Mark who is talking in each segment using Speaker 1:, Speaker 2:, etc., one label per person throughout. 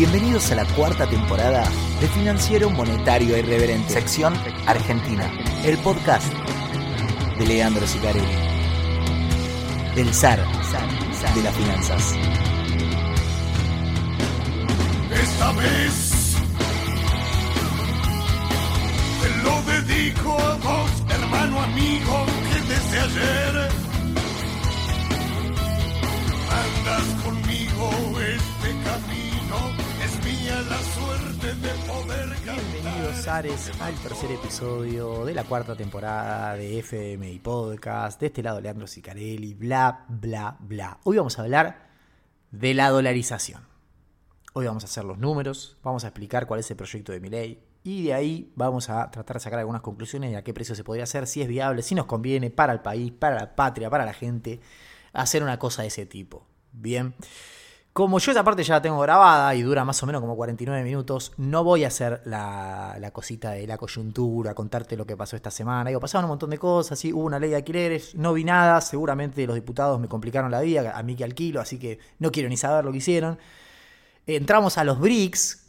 Speaker 1: Bienvenidos a la cuarta temporada de Financiero Monetario Irreverente, sección Argentina, el podcast de Leandro Sicarelli, del zar de las finanzas.
Speaker 2: Esta vez te lo dedico a vos, hermano amigo, que desde ayer andas conmigo este
Speaker 3: Bienvenidos. Ares al tercer episodio de la cuarta temporada de FMI Podcast. De este lado Leandro Sicarelli, bla, bla, bla. Hoy vamos a hablar de la dolarización. Hoy vamos a hacer los números, vamos a explicar cuál es el proyecto de mi ley y de ahí vamos a tratar de sacar algunas conclusiones de a qué precio se podría hacer, si es viable, si nos conviene para el país, para la patria, para la gente, hacer una cosa de ese tipo. Bien. Como yo esa parte ya la tengo grabada y dura más o menos como 49 minutos, no voy a hacer la, cosita de la coyuntura, contarte lo que pasó esta semana. Digo, pasaron un montón de cosas, ¿sí? hubo una ley de alquileres, no vi nada, seguramente los diputados me complicaron la vida, a mí que alquilo, así que no quiero ni saber lo que hicieron. Entramos a los BRICS,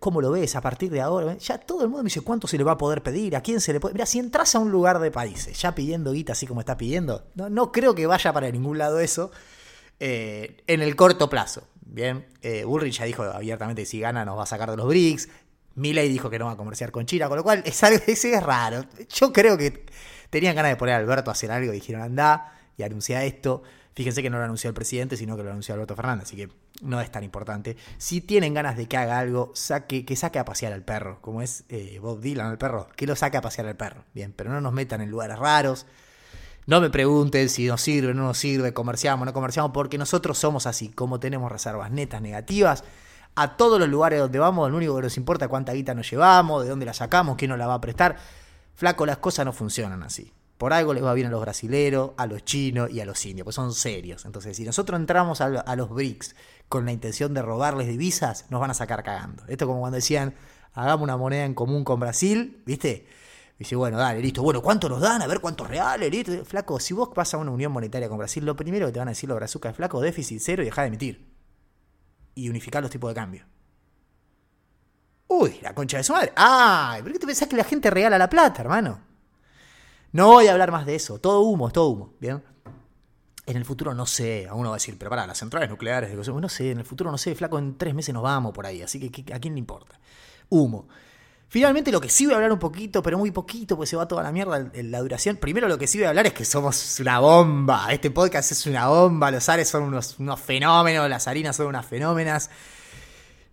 Speaker 3: ¿cómo lo ves a partir de ahora? Ya todo el mundo me dice cuánto se le va a poder pedir, a quién se le puede... Mira, si entras a un lugar de países ya pidiendo guita así como está pidiendo, no creo que vaya para ningún lado eso eh, en el corto plazo. Bien, eh, Bullrich ya dijo abiertamente que si gana nos va a sacar de los BRICS. Milley dijo que no va a comerciar con China, con lo cual es algo ese es raro. Yo creo que tenían ganas de poner a Alberto a hacer algo y dijeron anda y anuncia esto. Fíjense que no lo anunció el presidente, sino que lo anunció Alberto Fernández, así que no es tan importante. Si tienen ganas de que haga algo, saque, que saque a pasear al perro, como es eh, Bob Dylan el perro, que lo saque a pasear al perro. Bien, pero no nos metan en lugares raros. No me pregunten si nos sirve, no nos sirve, comerciamos, no comerciamos, porque nosotros somos así, como tenemos reservas netas negativas. A todos los lugares donde vamos, lo único que nos importa es cuánta guita nos llevamos, de dónde la sacamos, quién nos la va a prestar. Flaco, las cosas no funcionan así. Por algo les va bien a los brasileros, a los chinos y a los indios, pues son serios. Entonces, si nosotros entramos a, los BRICS con la intención de robarles divisas, nos van a sacar cagando. Esto como cuando decían, hagamos una moneda en común con Brasil, ¿viste? Dice, bueno, dale, listo. Bueno, ¿cuánto nos dan? A ver cuántos reales, listo. Flaco, si vos vas a una unión monetaria con Brasil, lo primero que te van a decir los brazucas es flaco, déficit cero y deja de emitir. Y unificar los tipos de cambio. Uy, la concha de su madre. Ay, ¿por qué te pensás que la gente regala la plata, hermano? No voy a hablar más de eso. Todo humo, es todo humo, ¿bien? En el futuro no sé, a uno va a decir, pero para, las centrales nucleares, no sé, en el futuro no sé, flaco, en tres meses nos vamos por ahí, así que ¿qué- ¿a quién le importa? Humo. Finalmente lo que sí voy a hablar un poquito, pero muy poquito, pues se va toda la mierda la duración. Primero lo que sí voy a hablar es que somos una bomba. Este podcast es una bomba, los Ares son unos, fenómenos, las harinas son unas fenómenas.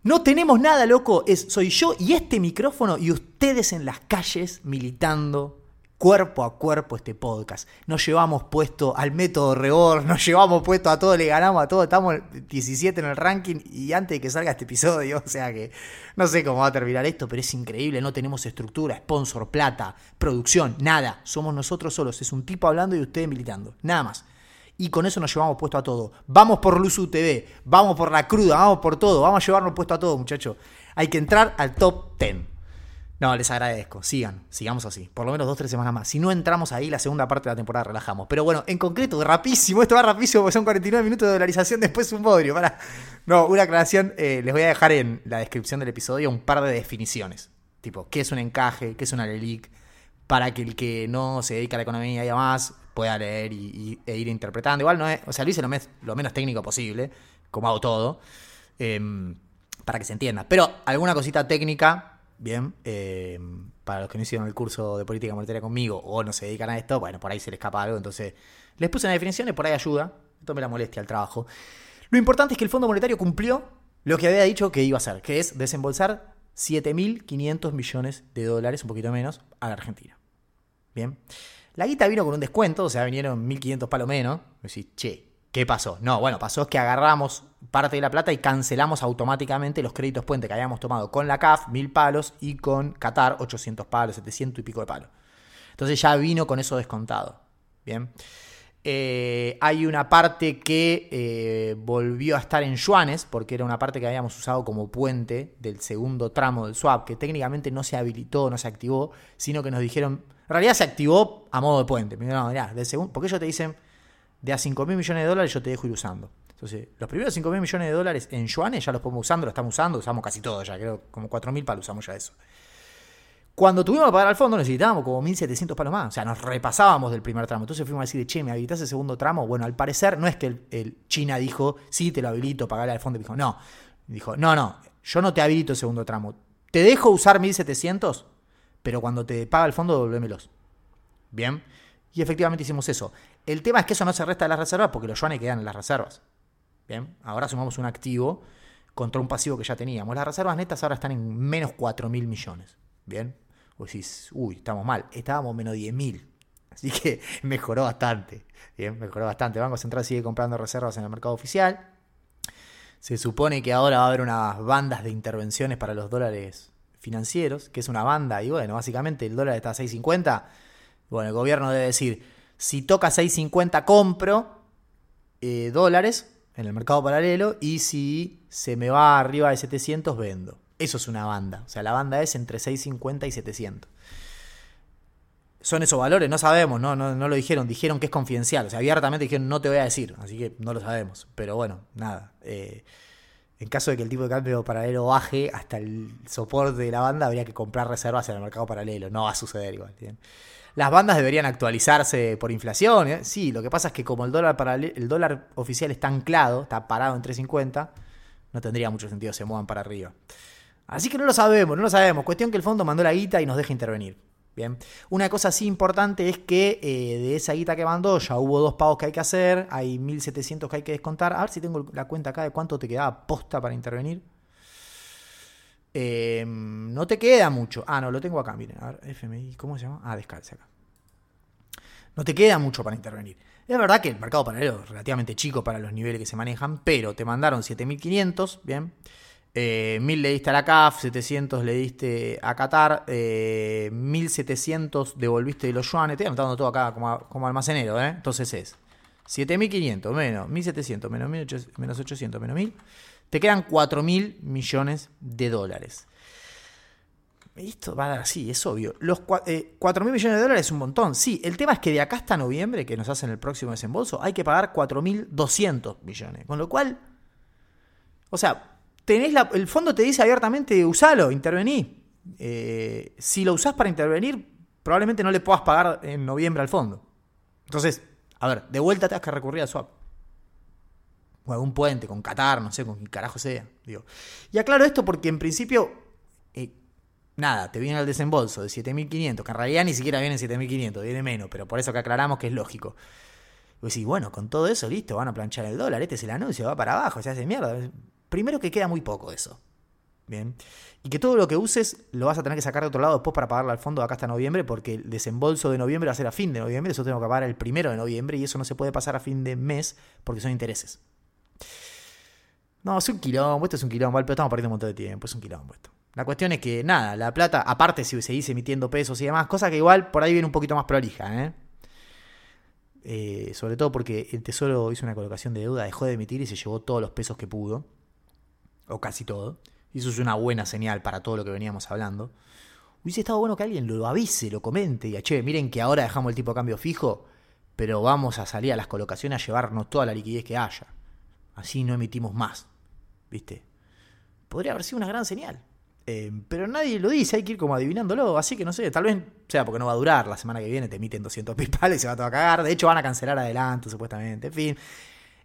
Speaker 3: No tenemos nada, loco. Soy yo y este micrófono y ustedes en las calles militando cuerpo a cuerpo este podcast. Nos llevamos puesto al método Rebor, nos llevamos puesto a todo, le ganamos a todo. Estamos 17 en el ranking y antes de que salga este episodio, o sea que no sé cómo va a terminar esto, pero es increíble. No tenemos estructura, sponsor, plata, producción, nada. Somos nosotros solos. Es un tipo hablando y ustedes militando. Nada más. Y con eso nos llevamos puesto a todo. Vamos por Luzu TV, vamos por la cruda, vamos por todo. Vamos a llevarnos puesto a todo, muchachos. Hay que entrar al top 10. No, les agradezco. Sigan, sigamos así. Por lo menos dos, tres semanas más. Si no entramos ahí, la segunda parte de la temporada relajamos. Pero bueno, en concreto, rapidísimo. Esto va rapidísimo porque son 49 minutos de dolarización. Después un bodrio. Para. No, una aclaración. eh, les voy a dejar en la descripción del episodio un par de definiciones. Tipo, ¿qué es un encaje? ¿Qué es una LELIC? Para que el que no se dedica a la economía y demás pueda leer y, e ir interpretando. Igual no es. O sea, lo hice lo, lo menos técnico posible, como hago todo. em, para que se entienda. Pero alguna cosita técnica, bien, eh, para los que no hicieron el curso de política monetaria conmigo o no se dedican a esto, bueno, por ahí se les escapa algo, entonces les puse una definición y por ahí ayuda. Esto me la molestia al trabajo. Lo importante es que el Fondo Monetario cumplió lo que había dicho que iba a hacer, que es desembolsar 7.500 millones de dólares, un poquito menos, a la Argentina. Bien. La guita vino con un descuento, o sea, vinieron 1.500 palos menos. Decís, che, ¿qué pasó? No, bueno, pasó que agarramos parte de la plata y cancelamos automáticamente los créditos puente que habíamos tomado con la CAF, 1.000 palos, y con Qatar, 800 palos, 700 y pico de palos. Entonces ya vino con eso descontado. Bien. Eh, hay una parte que eh, volvió a estar en yuanes, porque era una parte que habíamos usado como puente del segundo tramo del swap, que técnicamente no se habilitó, no se activó, sino que nos dijeron, en realidad se activó a modo de puente. Del segundo, porque ellos te dicen, de a 5 mil millones de dólares yo te dejo ir usando. Entonces, los primeros 5 mil millones de dólares en yuanes ya los podemos usando, lo estamos usando, usamos casi todo ya, creo como 4 mil palos usamos ya eso. Cuando tuvimos que pagar al fondo necesitábamos como 1.700 palos más. O sea, nos repasábamos del primer tramo. Entonces fuimos a decir, che, ¿me habilitas el segundo tramo? Bueno, al parecer no es que el, China dijo, sí, te lo habilito, pagarle al fondo. Dijo, no. Dijo, no, no, yo no te habilito el segundo tramo. Te dejo usar 1.700, pero cuando te paga el fondo, devolvémelos. Bien. Y efectivamente hicimos eso. El tema es que eso no se resta de las reservas porque los yuanes quedan en las reservas. Bien. Ahora sumamos un activo contra un pasivo que ya teníamos. Las reservas netas ahora están en menos 4 mil millones. Bien. O decís, uy, estamos mal. Estábamos menos 10 mil. Así que mejoró bastante. Bien, mejoró bastante. El Banco Central sigue comprando reservas en el mercado oficial. Se supone que ahora va a haber unas bandas de intervenciones para los dólares financieros, que es una banda, y bueno, básicamente el dólar está a 6.50. Bueno, el gobierno debe decir, si toca 6.50 compro eh, dólares en el mercado paralelo y si se me va arriba de 700 vendo. Eso es una banda. O sea, la banda es entre 650 y 700. ¿Son esos valores? No sabemos, no, no, lo dijeron. Dijeron que es confidencial. O sea, abiertamente dijeron no te voy a decir. Así que no lo sabemos. Pero bueno, nada. Eh, en caso de que el tipo de cambio paralelo baje hasta el soporte de la banda, habría que comprar reservas en el mercado paralelo. No va a suceder igual. Las bandas deberían actualizarse por inflación. ¿eh? Sí, lo que pasa es que como el dólar, el dólar oficial está anclado, está parado en 3.50, no tendría mucho sentido se muevan para arriba. Así que no lo sabemos, no lo sabemos. Cuestión que el fondo mandó la guita y nos deja intervenir. Bien. Una cosa así importante es que eh, de esa guita que mandó ya hubo dos pagos que hay que hacer, hay 1.700 que hay que descontar. A ver si tengo la cuenta acá de cuánto te quedaba posta para intervenir. Em, no te queda mucho. Ah, no, lo tengo acá, miren. A ver, FMI, ¿cómo se llama? Ah, descalce acá. No te queda mucho para intervenir. Es verdad que el mercado paralelo es relativamente chico para los niveles que se manejan, pero te mandaron 7.500, bien. Eh, 1000 le diste a la CAF, 700 le diste a Qatar, eh, 1700 devolviste de los yuanes, estoy anotando todo acá como, almacenero, ¿eh? entonces es 7500 menos 1700 menos, 1800, menos 800 menos 1000, te quedan 4000 millones de dólares. Esto va a dar así, es obvio. Los 4.000 eh, millones de dólares es un montón. Sí, el tema es que de acá hasta noviembre, que nos hacen el próximo desembolso, hay que pagar 4.200 millones. Con lo cual, o sea, tenés el fondo te dice abiertamente, usalo, intervení. Eh, si lo usás para intervenir, probablemente no le puedas pagar en noviembre al fondo. Entonces, a ver, de vuelta te has que recurrir al swap. O algún puente, con Qatar, no sé, con qué carajo sea. Digo. Y aclaro esto porque en principio, eh, nada, te viene el desembolso de 7.500, que en realidad ni siquiera viene 7.500, viene menos, pero por eso que aclaramos que es lógico. Y decís, bueno, con todo eso, listo, van a planchar el dólar, este es el anuncio, va para abajo, se hace mierda. Primero que queda muy poco eso. Bien. Y que todo lo que uses lo vas a tener que sacar de otro lado después para pagarlo al fondo de acá hasta noviembre, porque el desembolso de noviembre va a ser a fin de noviembre, eso tengo que pagar el primero de noviembre y eso no se puede pasar a fin de mes porque son intereses. No, es un quilombo, esto es un quilombo, pero estamos perdiendo un montón de tiempo, es un quilombo esto. La cuestión es que, nada, la plata, aparte si seguís emitiendo pesos y demás, cosa que igual por ahí viene un poquito más prolija, ¿eh? Eh, sobre todo porque el Tesoro hizo una colocación de deuda, dejó de emitir y se llevó todos los pesos que pudo o casi todo, y eso es una buena señal para todo lo que veníamos hablando, hubiese estado bueno que alguien lo avise, lo comente, y che, miren que ahora dejamos el tipo de cambio fijo, pero vamos a salir a las colocaciones a llevarnos toda la liquidez que haya. Así no emitimos más. ¿Viste? Podría haber sido una gran señal. Eh, pero nadie lo dice, hay que ir como adivinándolo. Así que no sé, tal vez sea porque no va a durar. La semana que viene te emiten 200 pipales y se va todo a cagar. De hecho, van a cancelar adelanto, supuestamente. En fin,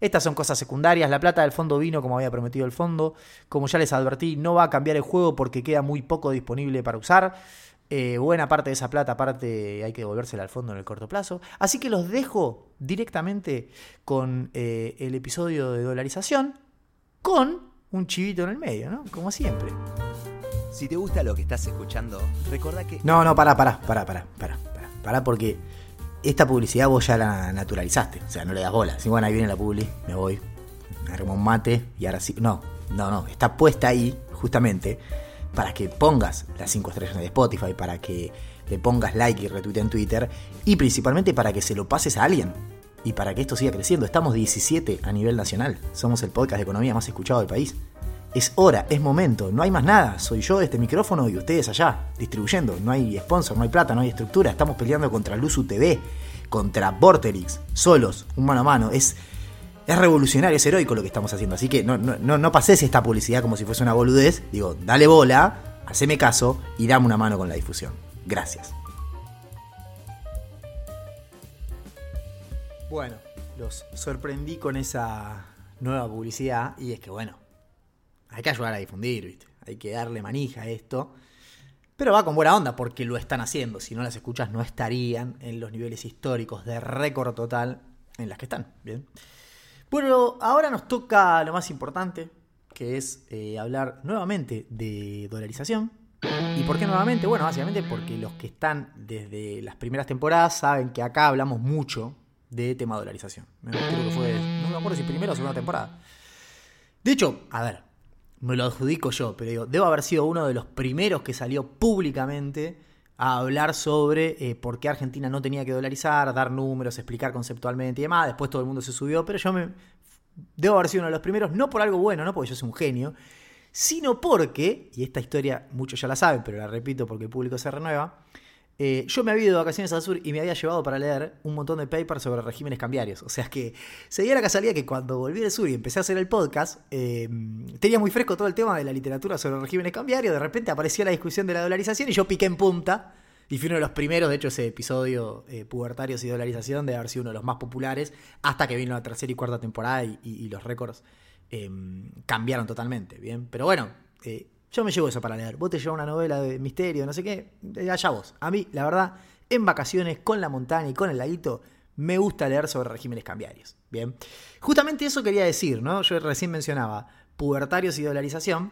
Speaker 3: estas son cosas secundarias. La plata del fondo vino como había prometido el fondo. Como ya les advertí, no va a cambiar el juego porque queda muy poco disponible para usar. Eh, buena parte de esa plata, aparte, hay que devolvérsela al fondo en el corto plazo. Así que los dejo directamente con eh, el episodio de dolarización, con un chivito en el medio, ¿no? Como siempre.
Speaker 1: Si te gusta lo que estás escuchando, recuerda que.
Speaker 3: No, no, para, para, para, para, para, para, porque esta publicidad vos ya la naturalizaste, o sea, no le das bola. Si bueno, ahí viene la publi, me voy, me armo un mate y ahora sí. No, no, no, está puesta ahí justamente para que pongas las 5 estrellas de Spotify, para que le pongas like y retweet en Twitter y principalmente para que se lo pases a alguien y para que esto siga creciendo. Estamos 17 a nivel nacional, somos el podcast de economía más escuchado del país. Es hora, es momento, no hay más nada. Soy yo este micrófono y ustedes allá, distribuyendo. No hay sponsor, no hay plata, no hay estructura. Estamos peleando contra Luzu TV, contra Vorterix, solos, un mano a mano. Es, Es revolucionario, es heroico lo que estamos haciendo. Así que no, no, no pases esta publicidad como si fuese una boludez. Digo, dale bola, haceme caso y dame una mano con la difusión. Gracias. Bueno, los sorprendí con esa nueva publicidad y es que bueno, hay que ayudar a difundir, ¿viste? Hay que darle manija a esto. Pero va con buena onda porque lo están haciendo. Si no las escuchas, no estarían en los niveles históricos de récord total en las que están. Bien. Bueno, ahora nos toca lo más importante, que es eh, hablar nuevamente de dolarización. ¿Y por qué nuevamente? Bueno, básicamente porque los que están desde las primeras temporadas saben que acá hablamos mucho de tema dolarización. Creo que fue, no me acuerdo si primera o segunda temporada. De hecho, a ver, me lo adjudico yo, pero digo, debo haber sido uno de los primeros que salió públicamente a hablar sobre eh, por qué Argentina no tenía que dolarizar, dar números, explicar conceptualmente y demás. Después todo el mundo se subió, pero yo me debo haber sido uno de los primeros, no por algo bueno, no porque yo soy un genio, sino porque, y esta historia muchos ya la saben, pero la repito porque el público se renueva, eh, yo me había ido de vacaciones al sur y me había llevado para leer un montón de papers sobre regímenes cambiarios. O sea que se dio la casualidad que cuando volví del sur y empecé a hacer el podcast, eh, tenía muy fresco todo el tema de la literatura sobre regímenes cambiarios. De repente apareció la discusión de la dolarización y yo piqué en punta. Y fui uno de los primeros, de hecho ese episodio eh, Pubertarios y Dolarización de haber sido uno de los más populares, hasta que vino la tercera y cuarta temporada y, los récords cambiaron totalmente. Bien, pero bueno, yo me llevo eso para leer. Vos te llevas una novela de misterio, no sé qué, allá vos. A mí, la verdad, en vacaciones, con la montaña y con el laguito, me gusta leer sobre regímenes cambiarios. Bien. Justamente eso quería decir, ¿no? Yo recién mencionaba pubertarios y dolarización.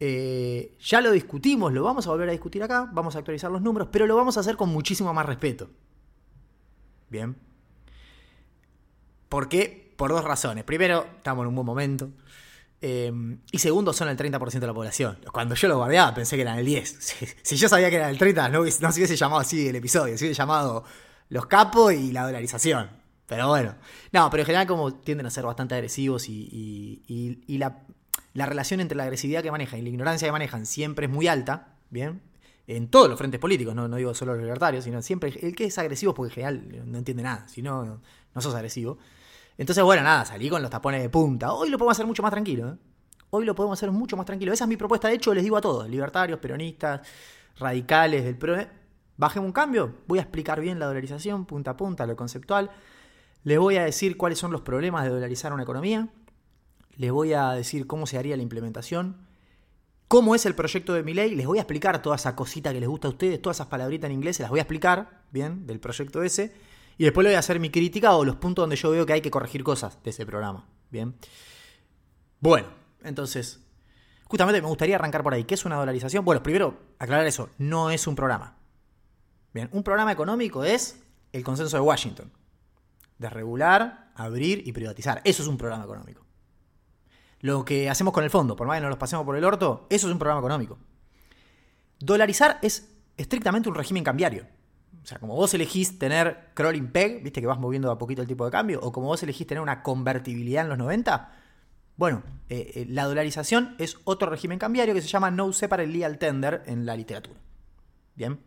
Speaker 3: Eh, ya lo discutimos, lo vamos a volver a discutir acá, vamos a actualizar los números, pero lo vamos a hacer con muchísimo más respeto. Bien. ¿Por qué? Por dos razones. Primero, estamos en un buen momento. Em, y segundo, son el 30% de la población. Cuando yo lo guardaba pensé que eran el 10. Si, yo sabía que era el 30, no, no se hubiese llamado así el episodio, se hubiese llamado los capos y la dolarización. Pero bueno. No, pero en general como tienden a ser bastante agresivos y, y, la, la, relación entre la agresividad que manejan y la ignorancia que manejan siempre es muy alta, ¿bien? En todos los frentes políticos, no, no digo solo los libertarios, sino siempre el que es agresivo porque en general no entiende nada, si no, no sos agresivo. Entonces, bueno, nada, salí con los tapones de punta. Hoy lo podemos hacer mucho más tranquilo. ¿eh? Hoy lo podemos hacer mucho más tranquilo. Esa es mi propuesta. De hecho, les digo a todos, libertarios, peronistas, radicales del PRO, bajemos un cambio. Voy a explicar bien la dolarización, punta a punta, lo conceptual. Les voy a decir cuáles son los problemas de dolarizar una economía. Les voy a decir cómo se haría la implementación. Cómo es el proyecto de mi ley. Les voy a explicar toda esa cosita que les gusta a ustedes, todas esas palabritas en inglés, se las voy a explicar, bien, del proyecto ese. Y después le voy a hacer mi crítica o los puntos donde yo veo que hay que corregir cosas de ese programa. Bien. Bueno, entonces, justamente me gustaría arrancar por ahí. ¿Qué es una dolarización? Bueno, primero, aclarar eso. No es un programa. Bien, un programa económico es el consenso de Washington. Desregular, abrir y privatizar. Eso es un programa económico. Lo que hacemos con el fondo, por más que nos los pasemos por el orto, eso es un programa económico. Dolarizar es estrictamente un régimen cambiario. O sea, como vos elegís tener crawling peg, viste que vas moviendo a poquito el tipo de cambio, o como vos elegís tener una convertibilidad en los 90, bueno, eh, eh, la dolarización es otro régimen cambiario que se llama No Separate Legal Tender en la literatura. Bien.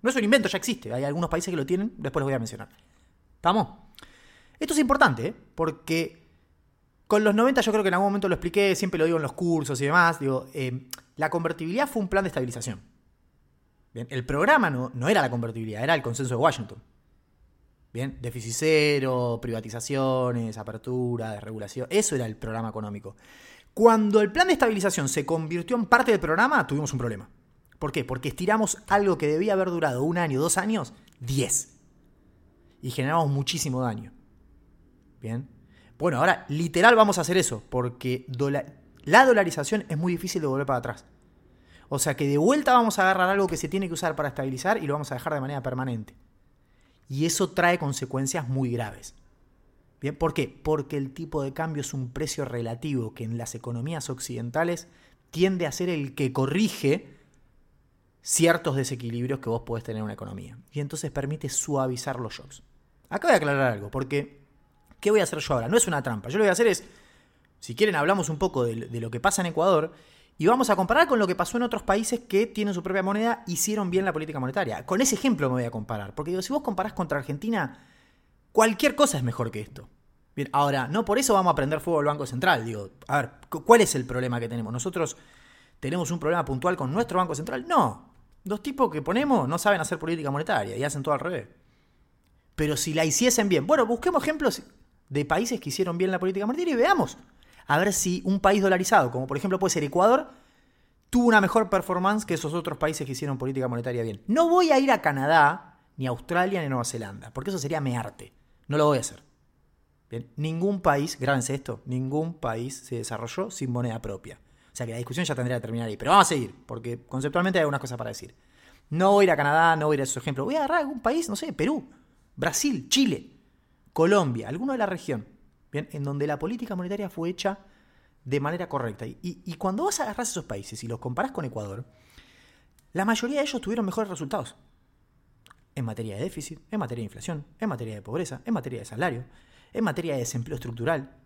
Speaker 3: No es un invento, ya existe. Hay algunos países que lo tienen, después los voy a mencionar. ¿Estamos? Esto es importante, ¿eh? porque con los 90 yo creo que en algún momento lo expliqué, siempre lo digo en los cursos y demás. Digo, la convertibilidad fue un plan de estabilización el programa no, era la convertibilidad, era el consenso de Washington. Bien, déficit cero, privatizaciones, apertura, desregulación, eso era el programa económico. Cuando el plan de estabilización se convirtió en parte del programa, tuvimos un problema. ¿Por qué? Porque estiramos algo que debía haber durado un año, dos años, diez. Y generamos muchísimo daño. Bien. Bueno, ahora literal vamos a hacer eso, porque la dolarización es muy difícil de volver para atrás. O sea que de vuelta vamos a agarrar algo que se tiene que usar para estabilizar y lo vamos a dejar de manera permanente. Y eso trae consecuencias muy graves. ¿Bien? ¿Por qué? Porque el tipo de cambio es un precio relativo que en las economías occidentales tiende a ser el que corrige ciertos desequilibrios que vos podés tener en una economía. Y entonces permite suavizar los shocks. Acá voy a aclarar algo, porque ¿qué voy a hacer yo ahora? No es una trampa. Yo lo que voy a hacer es, si quieren hablamos un poco de, de lo que pasa en Ecuador y vamos a comparar con lo que pasó en otros países que tienen su propia moneda, hicieron bien la política monetaria. Con ese ejemplo me voy a comparar. Porque digo, si vos comparás contra Argentina, cualquier cosa es mejor que esto. Bien, ahora, no por eso vamos a prender fuego al Banco Central. Digo, a ver, ¿cuál es el problema que tenemos? ¿Nosotros tenemos un problema puntual con nuestro Banco Central? No. Los tipos que ponemos no saben hacer política monetaria y hacen todo al revés. Pero si la hiciesen bien, bueno, busquemos ejemplos de países que hicieron bien la política monetaria y veamos. A ver si un país dolarizado, como por ejemplo puede ser Ecuador, tuvo una mejor performance que esos otros países que hicieron política monetaria bien. No voy a ir a Canadá, ni a Australia, ni a Nueva Zelanda, porque eso sería mearte. No lo voy a hacer. Bien, ningún país, grábense esto, ningún país se desarrolló sin moneda propia. O sea que la discusión ya tendría que terminar ahí. Pero vamos a seguir, porque conceptualmente hay algunas cosas para decir. No voy a ir a Canadá, no voy a ir a esos ejemplos. Voy a agarrar algún país, no sé, Perú, Brasil, Chile, Colombia, alguno de la región, ¿bien? en donde la política monetaria fue hecha de manera correcta. Y, y cuando vas a agarrar esos países y los comparás con Ecuador, la mayoría de ellos tuvieron mejores resultados. En materia de déficit, en materia de inflación, en materia de pobreza, en materia de salario, en materia de desempleo estructural,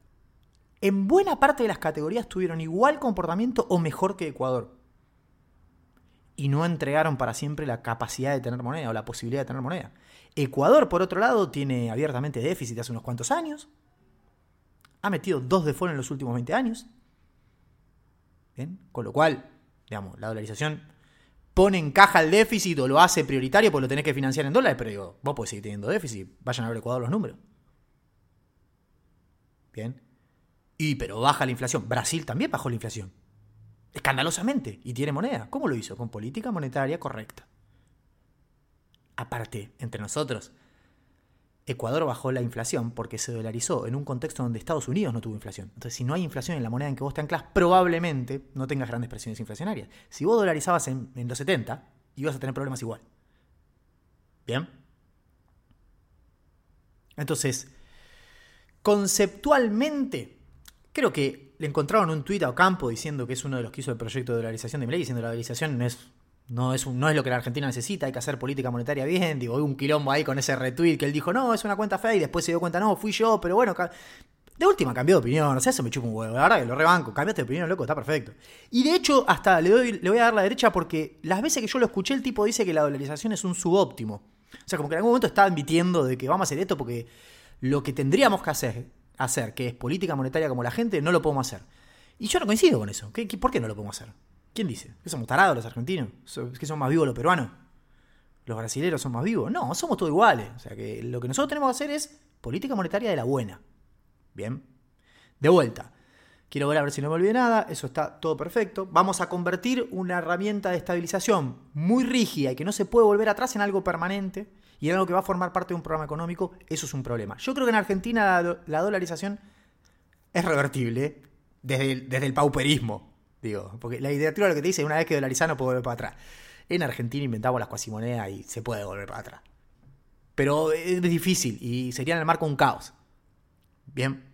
Speaker 3: en buena parte de las categorías tuvieron igual comportamiento o mejor que Ecuador. Y no entregaron para siempre la capacidad de tener moneda o la posibilidad de tener moneda. Ecuador, por otro lado, tiene abiertamente déficit hace unos cuantos años. Ha metido dos default en los últimos 20 años. ¿Bien? Con lo cual, digamos, la dolarización pone en caja el déficit o lo hace prioritario porque lo tenés que financiar en dólares, pero digo, vos podés seguir teniendo déficit, vayan a ver Ecuador los números. Bien. Y pero baja la inflación. Brasil también bajó la inflación. Escandalosamente. Y tiene moneda. ¿Cómo lo hizo? Con política monetaria correcta. Aparte, entre nosotros, Ecuador bajó la inflación porque se dolarizó en un contexto donde Estados Unidos no tuvo inflación. Entonces, si no hay inflación en la moneda en que vos te anclas, probablemente no tengas grandes presiones inflacionarias. Si vos dolarizabas en, en los 70, ibas a tener problemas igual. ¿Bien? Entonces, Conceptualmente, creo que le encontraron un tuit a Ocampo diciendo que es uno de los que hizo el proyecto de dolarización de Milei, diciendo que la dolarización no es, no, es no es lo que la Argentina necesita, hay que hacer política monetaria bien. Digo, hay un quilombo ahí con ese retweet que él dijo, no, es una cuenta fea y después se dio cuenta, no, fui yo, pero bueno, de última cambió de opinión, o sea, eso me chupa un huevo. La verdad que lo rebanco, cambiaste de opinión, loco, está perfecto. Y de hecho, hasta le, doy, le voy a dar la derecha porque las veces que yo lo escuché, el tipo dice que la dolarización es un subóptimo. O sea, como que en algún momento estaba admitiendo de que vamos a hacer esto porque lo que tendríamos que hacer hacer, que es política monetaria como la gente, no lo podemos hacer. Y yo no coincido con eso. ¿Qué, por qué no lo podemos hacer? ¿Quién dice? ¿Que somos tarados los argentinos? ¿Que son más vivos los peruanos? ¿Los brasileños son más vivos? No, somos todos iguales. O sea que lo que nosotros tenemos que hacer es política monetaria de la buena. Bien. De vuelta. Quiero ver a ver si no me olvidé nada. Eso está todo perfecto. Vamos a convertir una herramienta de estabilización muy rígida y que no se puede volver atrás en algo permanente y en algo que va a formar parte de un programa económico, eso es un problema. Yo creo que en Argentina la, dolarización es revertible desde el, desde el pauperismo, digo, porque la literatura lo que te dice, una vez que dolarizar no puedo volver para atrás. En Argentina inventamos las cuasimonedas y se puede volver para atrás. Pero es difícil y sería en el marco un caos. Bien.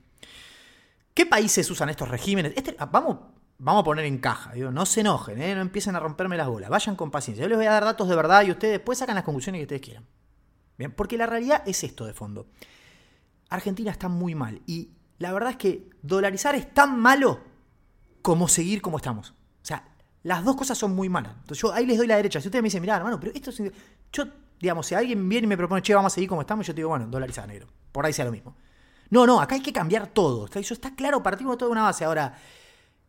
Speaker 3: ¿Qué países usan estos regímenes? Este, ah, vamos, vamos a poner en caja. Digo, no se enojen, ¿eh? no empiecen a romperme las bolas. Vayan con paciencia. Yo les voy a dar datos de verdad y ustedes después sacan las conclusiones que ustedes quieran. Bien, porque la realidad es esto de fondo. Argentina está muy mal y la verdad es que dolarizar es tan malo como seguir como estamos. O sea, las dos cosas son muy malas. Entonces yo ahí les doy la derecha. Si ustedes me dicen, mirá, hermano, pero esto es... Yo, digamos, si alguien viene y me propone, che, vamos a seguir como estamos, yo te digo, bueno, dolarizar negro. Por ahí sea lo mismo. No, no, acá hay que cambiar todo. Eso está claro, partimos de toda una base. Ahora,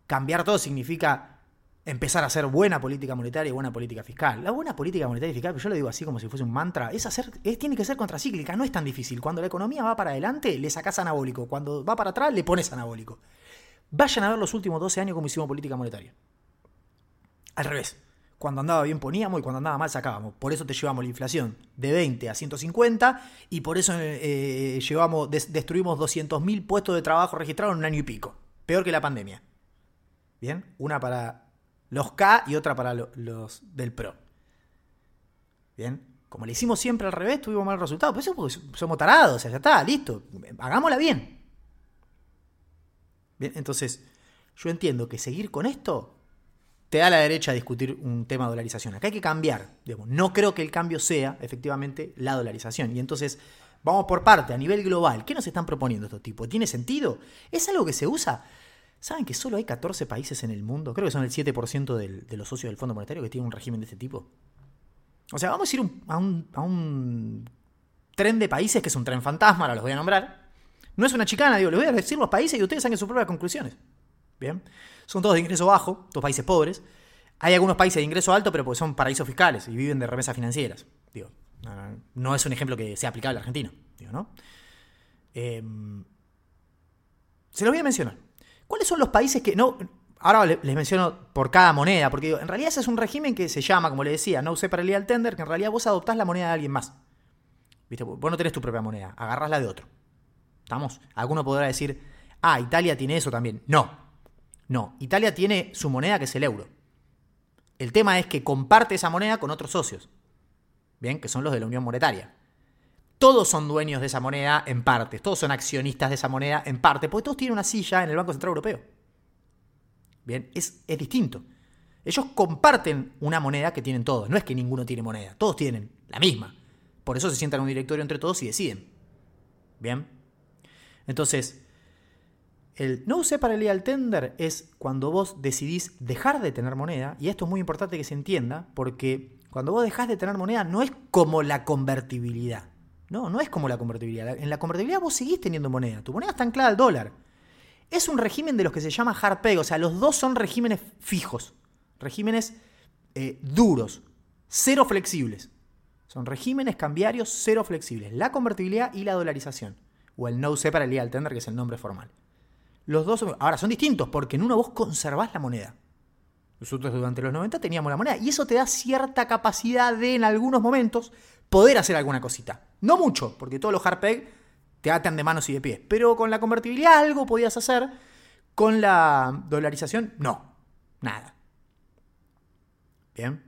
Speaker 3: cambiar todo significa empezar a hacer buena política monetaria y buena política fiscal. La buena política monetaria y fiscal, yo lo digo así como si fuese un mantra, es hacer, tiene que ser contracíclica, no es tan difícil. Cuando la economía va para adelante, le sacas anabólico. Cuando va para atrás, le pones anabólico. Vayan a ver los últimos 12 años como hicimos política monetaria. Al revés. Cuando andaba bien poníamos y cuando andaba mal sacábamos. Por eso te llevamos la inflación de 20 a 150 y por eso eh, llevamos, destruimos 200.000 puestos de trabajo registrados en un año y pico. Peor que la pandemia. Bien, una para los K y otra para los del Pro. Bien. Como le hicimos siempre al revés, tuvimos mal resultado. Pero eso porque somos tarados, ya está, listo. Hagámosla bien. Bien, entonces, yo entiendo que seguir con esto te da la derecha a discutir un tema de dolarización. Acá hay que cambiar. Digamos. No creo que el cambio sea, efectivamente, la dolarización. Y entonces, vamos por parte, a nivel global. ¿Qué nos están proponiendo estos tipos? ¿Tiene sentido? ¿Es algo que se usa? ¿Saben que solo hay 14 países en el mundo? Creo que son el 7% de los socios del Fondo Monetario que tienen un régimen de este tipo. O sea, vamos a ir a, un, tren de países que es un tren fantasma, ahora los voy a nombrar. No es una chicana, digo, les voy a decir los países y ustedes saquen sus propias conclusiones. Bien. Son todos de ingreso bajo, todos países pobres. Hay algunos países de ingreso alto, pero porque son paraísos fiscales y viven de remesas financieras. Digo, no, es un ejemplo que sea aplicable a Argentina. ¿no? Em, se los voy a mencionar. ¿Cuáles son los países que no... Ahora les menciono por cada moneda, porque en realidad ese es un régimen que se llama, como le decía, no usé para el tender, que en realidad vos adoptás la moneda de alguien más. ¿Viste? Vos no tenés tu propia moneda, agarrás la de otro. ¿Estamos? Alguno podrá decir, ah, Italia tiene eso también. No, no, Italia tiene su moneda que es el euro. El tema es que comparte esa moneda con otros socios. Bien, que son los de la Unión Monetaria. Todos son dueños de esa moneda en parte, todos son accionistas de esa moneda en parte, porque todos tienen una silla en el Banco Central Europeo. Bien, es, es distinto. Ellos comparten una moneda que tienen todos. No es que ninguno tiene moneda, todos tienen la misma. Por eso se sientan en un directorio entre todos y deciden. Bien. Entonces, el no usé para el tender es cuando vos decidís dejar de tener moneda, y esto es muy importante que se entienda, porque cuando vos dejás de tener moneda no es como la convertibilidad. No, no es como la convertibilidad. En la convertibilidad vos seguís teniendo moneda. Tu moneda está anclada al dólar. Es un régimen de los que se llama hard peg, o sea, los dos son regímenes fijos, regímenes eh, duros, cero flexibles. Son regímenes cambiarios cero flexibles. La convertibilidad y la dolarización. O el no sé para el legal tender, que es el nombre formal. Los dos ahora son distintos porque en uno vos conservás la moneda. Nosotros durante los 90 teníamos la moneda y eso te da cierta capacidad de en algunos momentos poder hacer alguna cosita. No mucho, porque todos los hardpeg te atan de manos y de pies, pero con la convertibilidad algo podías hacer, con la dolarización no, nada. Bien.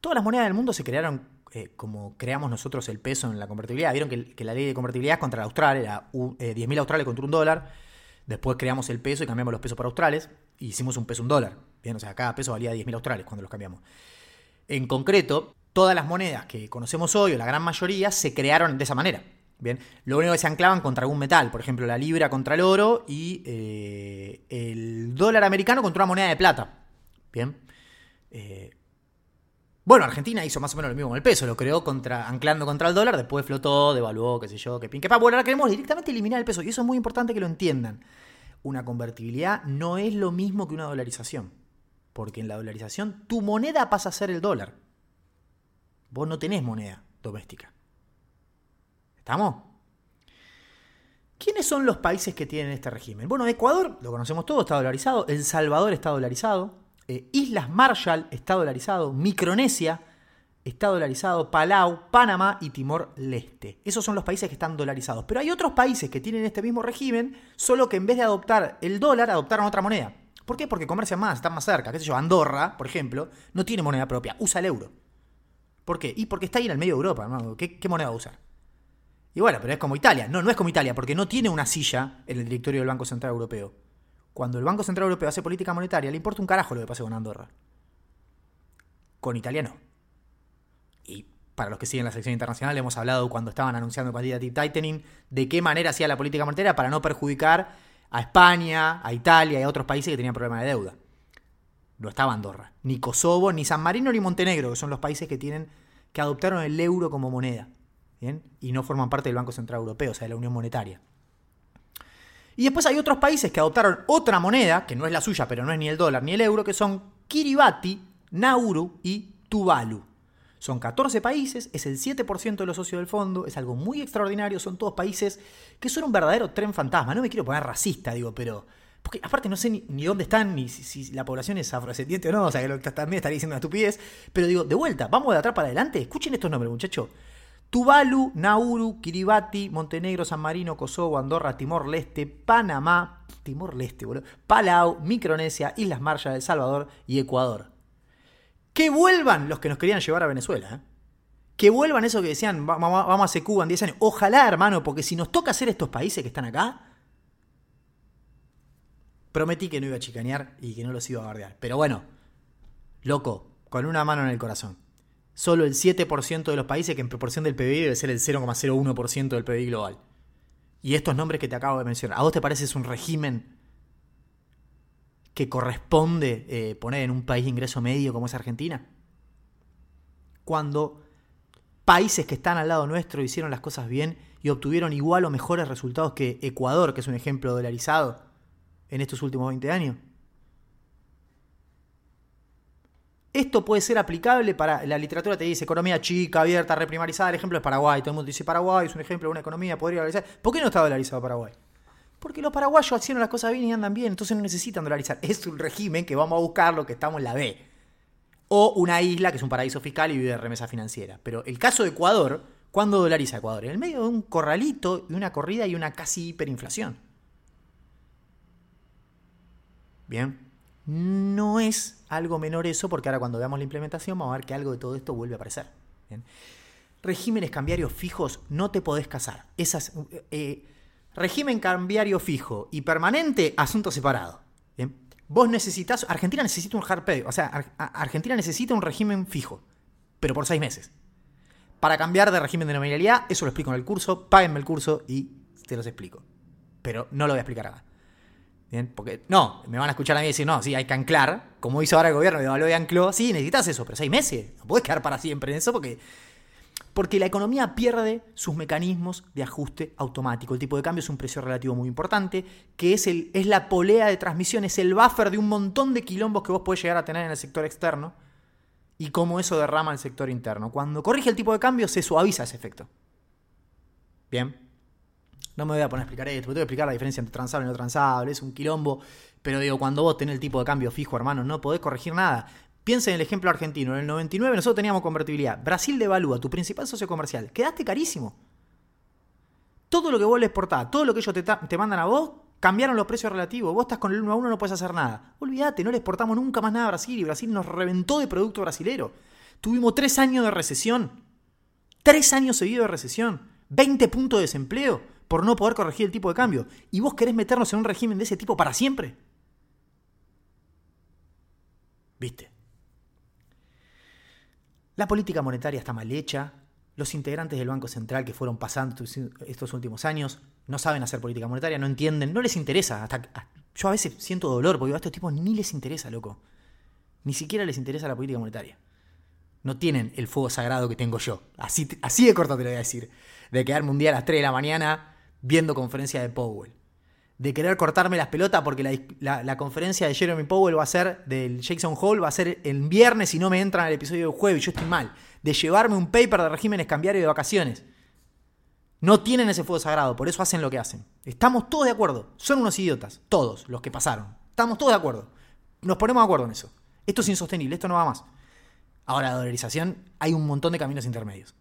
Speaker 3: Todas las monedas del mundo se crearon eh, como creamos nosotros el peso en la convertibilidad. Vieron que, la ley de convertibilidad contra el austral, era 10.000 australes contra un dólar Después creamos el peso y cambiamos los pesos para australes y hicimos un peso un dólar. Bien, o sea, cada peso valía 10.000 australes cuando los cambiamos. En concreto, todas las monedas que conocemos hoy, o la gran mayoría, se crearon de esa manera. Bien, lo único que se anclaban contra algún metal, por ejemplo, la libra contra el oro y eh, el dólar americano contra una moneda de plata. Bien. Eh, bueno, Argentina hizo más o menos lo mismo con el peso, lo creó contra, anclando contra el dólar, después flotó, devaluó, qué sé yo, qué pin, qué pa. Bueno, ahora queremos directamente eliminar el peso y eso es muy importante que lo entiendan. Una convertibilidad no es lo mismo que una dolarización, porque en la dolarización tu moneda pasa a ser el dólar. Vos no tenés moneda doméstica. ¿Estamos? ¿Quiénes son los países que tienen este régimen? Bueno, Ecuador, lo conocemos todo, está dolarizado. El Salvador está dolarizado. Eh, Islas Marshall está dolarizado, Micronesia está dolarizado, Palau, Panamá y Timor-Leste. Esos son los países que están dolarizados. Pero hay otros países que tienen este mismo régimen, solo que en vez de adoptar el dólar, adoptaron otra moneda. ¿Por qué? Porque comercian más, están más cerca. ¿Qué sé yo? Andorra, por ejemplo, no tiene moneda propia, usa el euro. ¿Por qué? Y porque está ahí en el medio de Europa, ¿Qué, ¿Qué, moneda va a usar? Y bueno, pero es como Italia. No, no es como Italia, porque no tiene una silla en el directorio del Banco Central Europeo cuando el Banco Central Europeo hace política monetaria, le importa un carajo lo que pase con Andorra. Con Italia no. Y para los que siguen la sección internacional, hemos hablado cuando estaban anunciando quantitative tightening de qué manera hacía la política monetaria para no perjudicar a España, a Italia y a otros países que tenían problemas de deuda. No estaba Andorra, ni Kosovo, ni San Marino, ni Montenegro, que son los países que tienen que adoptaron el euro como moneda. Y no forman parte del Banco Central Europeo, o sea, de la Unión Monetaria. Y después hay otros países que adoptaron otra moneda, que no es la suya, pero no es ni el dólar ni el euro, que son Kiribati, Nauru y Tuvalu. Son 14 países, es el 7% de los socios del fondo, es algo muy extraordinario, son todos países que son un verdadero tren fantasma. No me quiero poner racista, digo, pero... Porque aparte no sé ni, dónde están, ni si, la población es afrodescendiente o no, o sea, que también estaría diciendo una estupidez. Pero digo, de vuelta, vamos de atrás para adelante, escuchen estos nombres, muchachos. Tuvalu, Nauru, Kiribati, Montenegro, San Marino, Kosovo, Andorra, Timor-Leste, Panamá, Timor-Leste, boludo, Palau, Micronesia, Islas Marshall, El Salvador y Ecuador. Que vuelvan los que nos querían llevar a Venezuela, ¿eh? Que vuelvan eso que decían, vamos a hacer Cuba en 10 años. Ojalá, hermano, porque si nos toca hacer estos países que están acá, prometí que no iba a chicanear y que no los iba a guardiar. Pero bueno, loco, con una mano en el corazón solo el 7% de los países que en proporción del PBI debe ser el 0,01% del PBI global. Y estos nombres que te acabo de mencionar, ¿a vos te parece es un régimen que corresponde eh, poner en un país de ingreso medio como es Argentina? Cuando países que están al lado nuestro hicieron las cosas bien y obtuvieron igual o mejores resultados que Ecuador, que es un ejemplo dolarizado en estos últimos 20 años. Esto puede ser aplicable para. La literatura te dice economía chica, abierta, reprimarizada. El ejemplo es Paraguay. Todo el mundo dice Paraguay es un ejemplo de una economía, podría dolarizar. ¿Por qué no está dolarizado Paraguay? Porque los paraguayos hicieron las cosas bien y andan bien, entonces no necesitan dolarizar. Es un régimen que vamos a buscar lo que estamos en la B. O una isla que es un paraíso fiscal y vive de remesa financiera. Pero el caso de Ecuador, ¿cuándo dolariza Ecuador? En el medio de un corralito y una corrida y una casi hiperinflación. Bien. No es algo menor eso, porque ahora cuando veamos la implementación vamos a ver que algo de todo esto vuelve a aparecer. Regímenes cambiarios fijos no te podés casar. Esas, eh, régimen cambiario fijo y permanente, asunto separado. Vos necesitas, Argentina necesita un hard pay, o sea, Argentina necesita un régimen fijo, pero por seis meses. Para cambiar de régimen de nominalidad, eso lo explico en el curso, páguenme el curso y te los explico. Pero no lo voy a explicar acá. Porque, no, me van a escuchar a mí decir, no, sí, hay que anclar, como hizo ahora el gobierno, de valor y ancló, sí, necesitas eso, pero seis meses, no puedes quedar para siempre en eso porque, porque la economía pierde sus mecanismos de ajuste automático. El tipo de cambio es un precio relativo muy importante, que es, el, es la polea de transmisión, es el buffer de un montón de quilombos que vos podés llegar a tener en el sector externo y cómo eso derrama el sector interno. Cuando corrige el tipo de cambio se suaviza ese efecto. Bien. No me voy a poner a explicar esto, te voy a explicar la diferencia entre transable y no transable, es un quilombo. Pero digo, cuando vos tenés el tipo de cambio fijo, hermano, no podés corregir nada. Piensa en el ejemplo argentino. En el 99 nosotros teníamos convertibilidad. Brasil devalúa, tu principal socio comercial. Quedaste carísimo. Todo lo que vos le exportás, todo lo que ellos te, te mandan a vos, cambiaron los precios relativos. Vos estás con el 1 a 1, no puedes hacer nada. Olvídate, no le exportamos nunca más nada a Brasil y Brasil nos reventó de producto brasilero. Tuvimos tres años de recesión. Tres años seguidos de recesión. 20 puntos de desempleo por no poder corregir el tipo de cambio. ¿Y vos querés meternos en un régimen de ese tipo para siempre? ¿Viste? La política monetaria está mal hecha. Los integrantes del Banco Central que fueron pasando estos últimos años no saben hacer política monetaria, no entienden, no les interesa. Hasta, yo a veces siento dolor porque a estos tipos ni les interesa, loco. Ni siquiera les interesa la política monetaria. No tienen el fuego sagrado que tengo yo. Así, así de corto te lo voy a decir. De quedarme un día a las 3 de la mañana viendo conferencia de Powell. De querer cortarme las pelotas porque la, conferencia de Jeremy Powell va a ser del Jackson Hole, va a ser el viernes y no me entran al episodio del jueves, yo estoy mal. De llevarme un paper de regímenes cambiarios de vacaciones. No tienen ese fuego sagrado, por eso hacen lo que hacen. Estamos todos de acuerdo. Son unos idiotas, todos los que pasaron. Estamos todos de acuerdo. Nos ponemos de acuerdo en eso. Esto es insostenible, esto no va más. Ahora, la dolarización, hay un montón de caminos intermedios.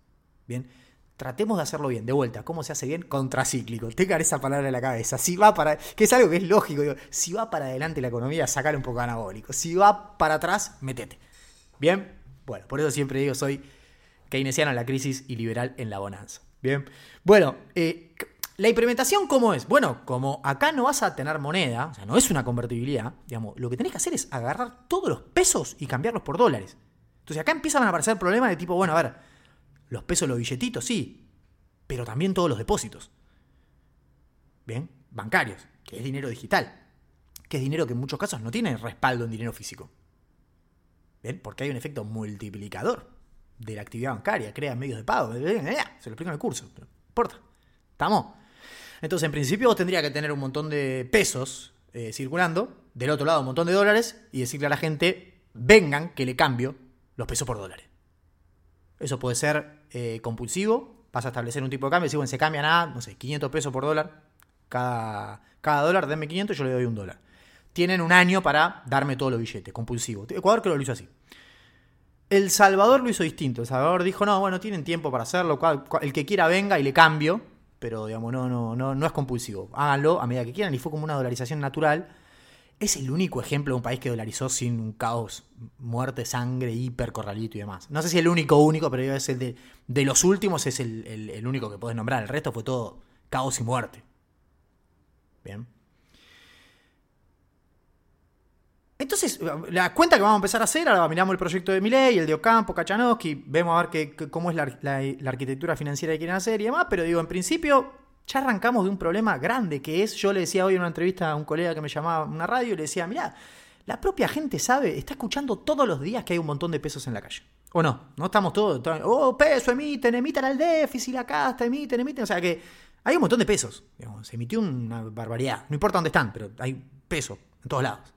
Speaker 3: Bien. Tratemos de hacerlo bien, de vuelta. ¿Cómo se hace bien? Contracíclico. Tengan esa palabra en la cabeza. Si va para. que es algo que es lógico. si va para adelante la economía, sacale un poco anabólico. Si va para atrás, metete. ¿Bien? Bueno, por eso siempre digo, soy keynesiano en la crisis y liberal en la bonanza. Bien. Bueno, eh, la implementación, ¿cómo es? Bueno, como acá no vas a tener moneda, o sea, no es una convertibilidad, digamos, lo que tenés que hacer es agarrar todos los pesos y cambiarlos por dólares. Entonces acá empiezan a aparecer problemas de tipo, bueno, a ver los pesos, los billetitos, sí, pero también todos los depósitos. ¿Bien? Bancarios, que es dinero digital, que es dinero que en muchos casos no tiene respaldo en dinero físico. ¿Bien? Porque hay un efecto multiplicador de la actividad bancaria, crea medios de pago, se lo explico en el curso, pero no importa. ¿Estamos? Entonces, en principio vos tendrías que tener un montón de pesos eh, circulando, del otro lado un montón de dólares, y decirle a la gente, vengan que le cambio los pesos por dólares. Eso puede ser eh, compulsivo, vas a establecer un tipo de cambio, si bueno, se cambia nada, no sé, 500 pesos por dólar, cada, cada dólar, denme 500, yo le doy un dólar. Tienen un año para darme todos los billetes, compulsivo. Ecuador creo que lo hizo así. El Salvador lo hizo distinto. El Salvador dijo, no, bueno, tienen tiempo para hacerlo, el que quiera venga y le cambio, pero digamos, no, no, no, no es compulsivo. Háganlo a medida que quieran y fue como una dolarización natural es el único ejemplo de un país que dolarizó sin un caos, muerte, sangre, hiper, corralito y demás. No sé si el único, único, pero es de, de los últimos, es el, único que podés nombrar. El resto fue todo caos y muerte. Bien. Entonces, la cuenta que vamos a empezar a hacer, ahora miramos el proyecto de Miley, el de Ocampo, Kachanowski, vemos a ver cómo es la, la arquitectura financiera que quieren hacer y demás, pero digo, en principio ya arrancamos de un problema grande que es, yo le decía hoy en una entrevista a un colega que me llamaba una radio y le decía, mirá, la propia gente sabe, está escuchando todos los días que hay un montón de pesos en la calle. ¿O no? No estamos todos. oh, peso, emiten, emiten al déficit, la casta, emiten, emiten. O sea que hay un montón de pesos. se emitió una barbaridad. No importa dónde están, pero hay peso en todos lados.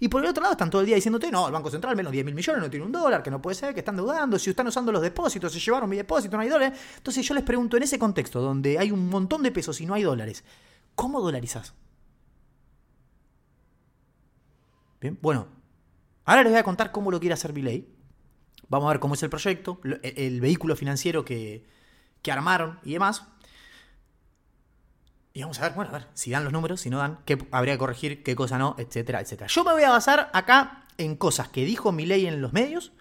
Speaker 3: Y por el otro lado están todo el día diciéndote, no, el Banco Central menos 10 mil millones, no tiene un dólar, que no puede ser, que están deudando, si están usando los depósitos, se llevaron mi depósito, no hay dólares. Entonces yo les pregunto, en ese contexto donde hay un montón de pesos y no hay dólares, ¿cómo dolarizás? Bien, bueno, ahora les voy a contar cómo lo quiere hacer Milei. Vamos a ver cómo es el proyecto, el, el vehículo financiero que, que armaron y demás. Y vamos a ver, bueno, a ver, si dan los números, si no dan, qué habría que corregir, qué cosa no, etcétera, etcétera. Yo me voy a basar acá en cosas que dijo Milei en los medios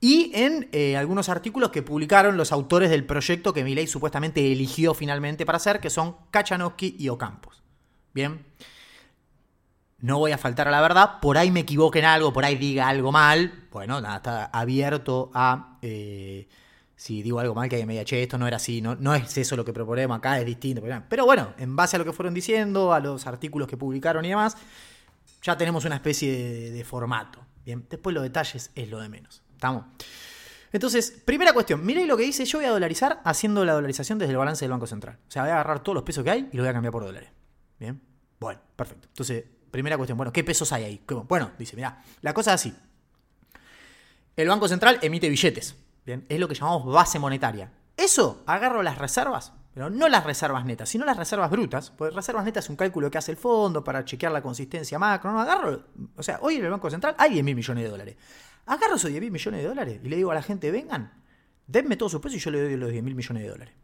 Speaker 3: y en eh, algunos artículos que publicaron los autores del proyecto que Milei supuestamente eligió finalmente para hacer, que son Kachanowski y Ocampos. Bien. No voy a faltar a la verdad, por ahí me equivoque en algo, por ahí diga algo mal. Bueno, nada, está abierto a. eh, si digo algo mal, que alguien me diga, che, esto no era así, no, no es eso lo que proponemos acá, es distinto. Pero bueno, en base a lo que fueron diciendo, a los artículos que publicaron y demás, ya tenemos una especie de, formato. Bien, después los detalles es lo de menos. ¿Estamos? Entonces, primera cuestión, miréis lo que dice, yo voy a dolarizar haciendo la dolarización desde el balance del Banco Central. O sea, voy a agarrar todos los pesos que hay y los voy a cambiar por dólares. Bien, bueno, perfecto. Entonces, primera cuestión, bueno, ¿qué pesos hay ahí? Bueno, dice, mira, la cosa es así. El Banco Central emite billetes. Bien, es lo que llamamos base monetaria. Eso agarro las reservas, pero no las reservas netas, sino las reservas brutas. Porque reservas netas es un cálculo que hace el fondo para chequear la consistencia macro. No, agarro. O sea, hoy en el Banco Central hay 10 mil millones de dólares. Agarro esos 10 mil millones de dólares y le digo a la gente, vengan, denme todos sus pesos y yo le doy los 10 mil millones de dólares.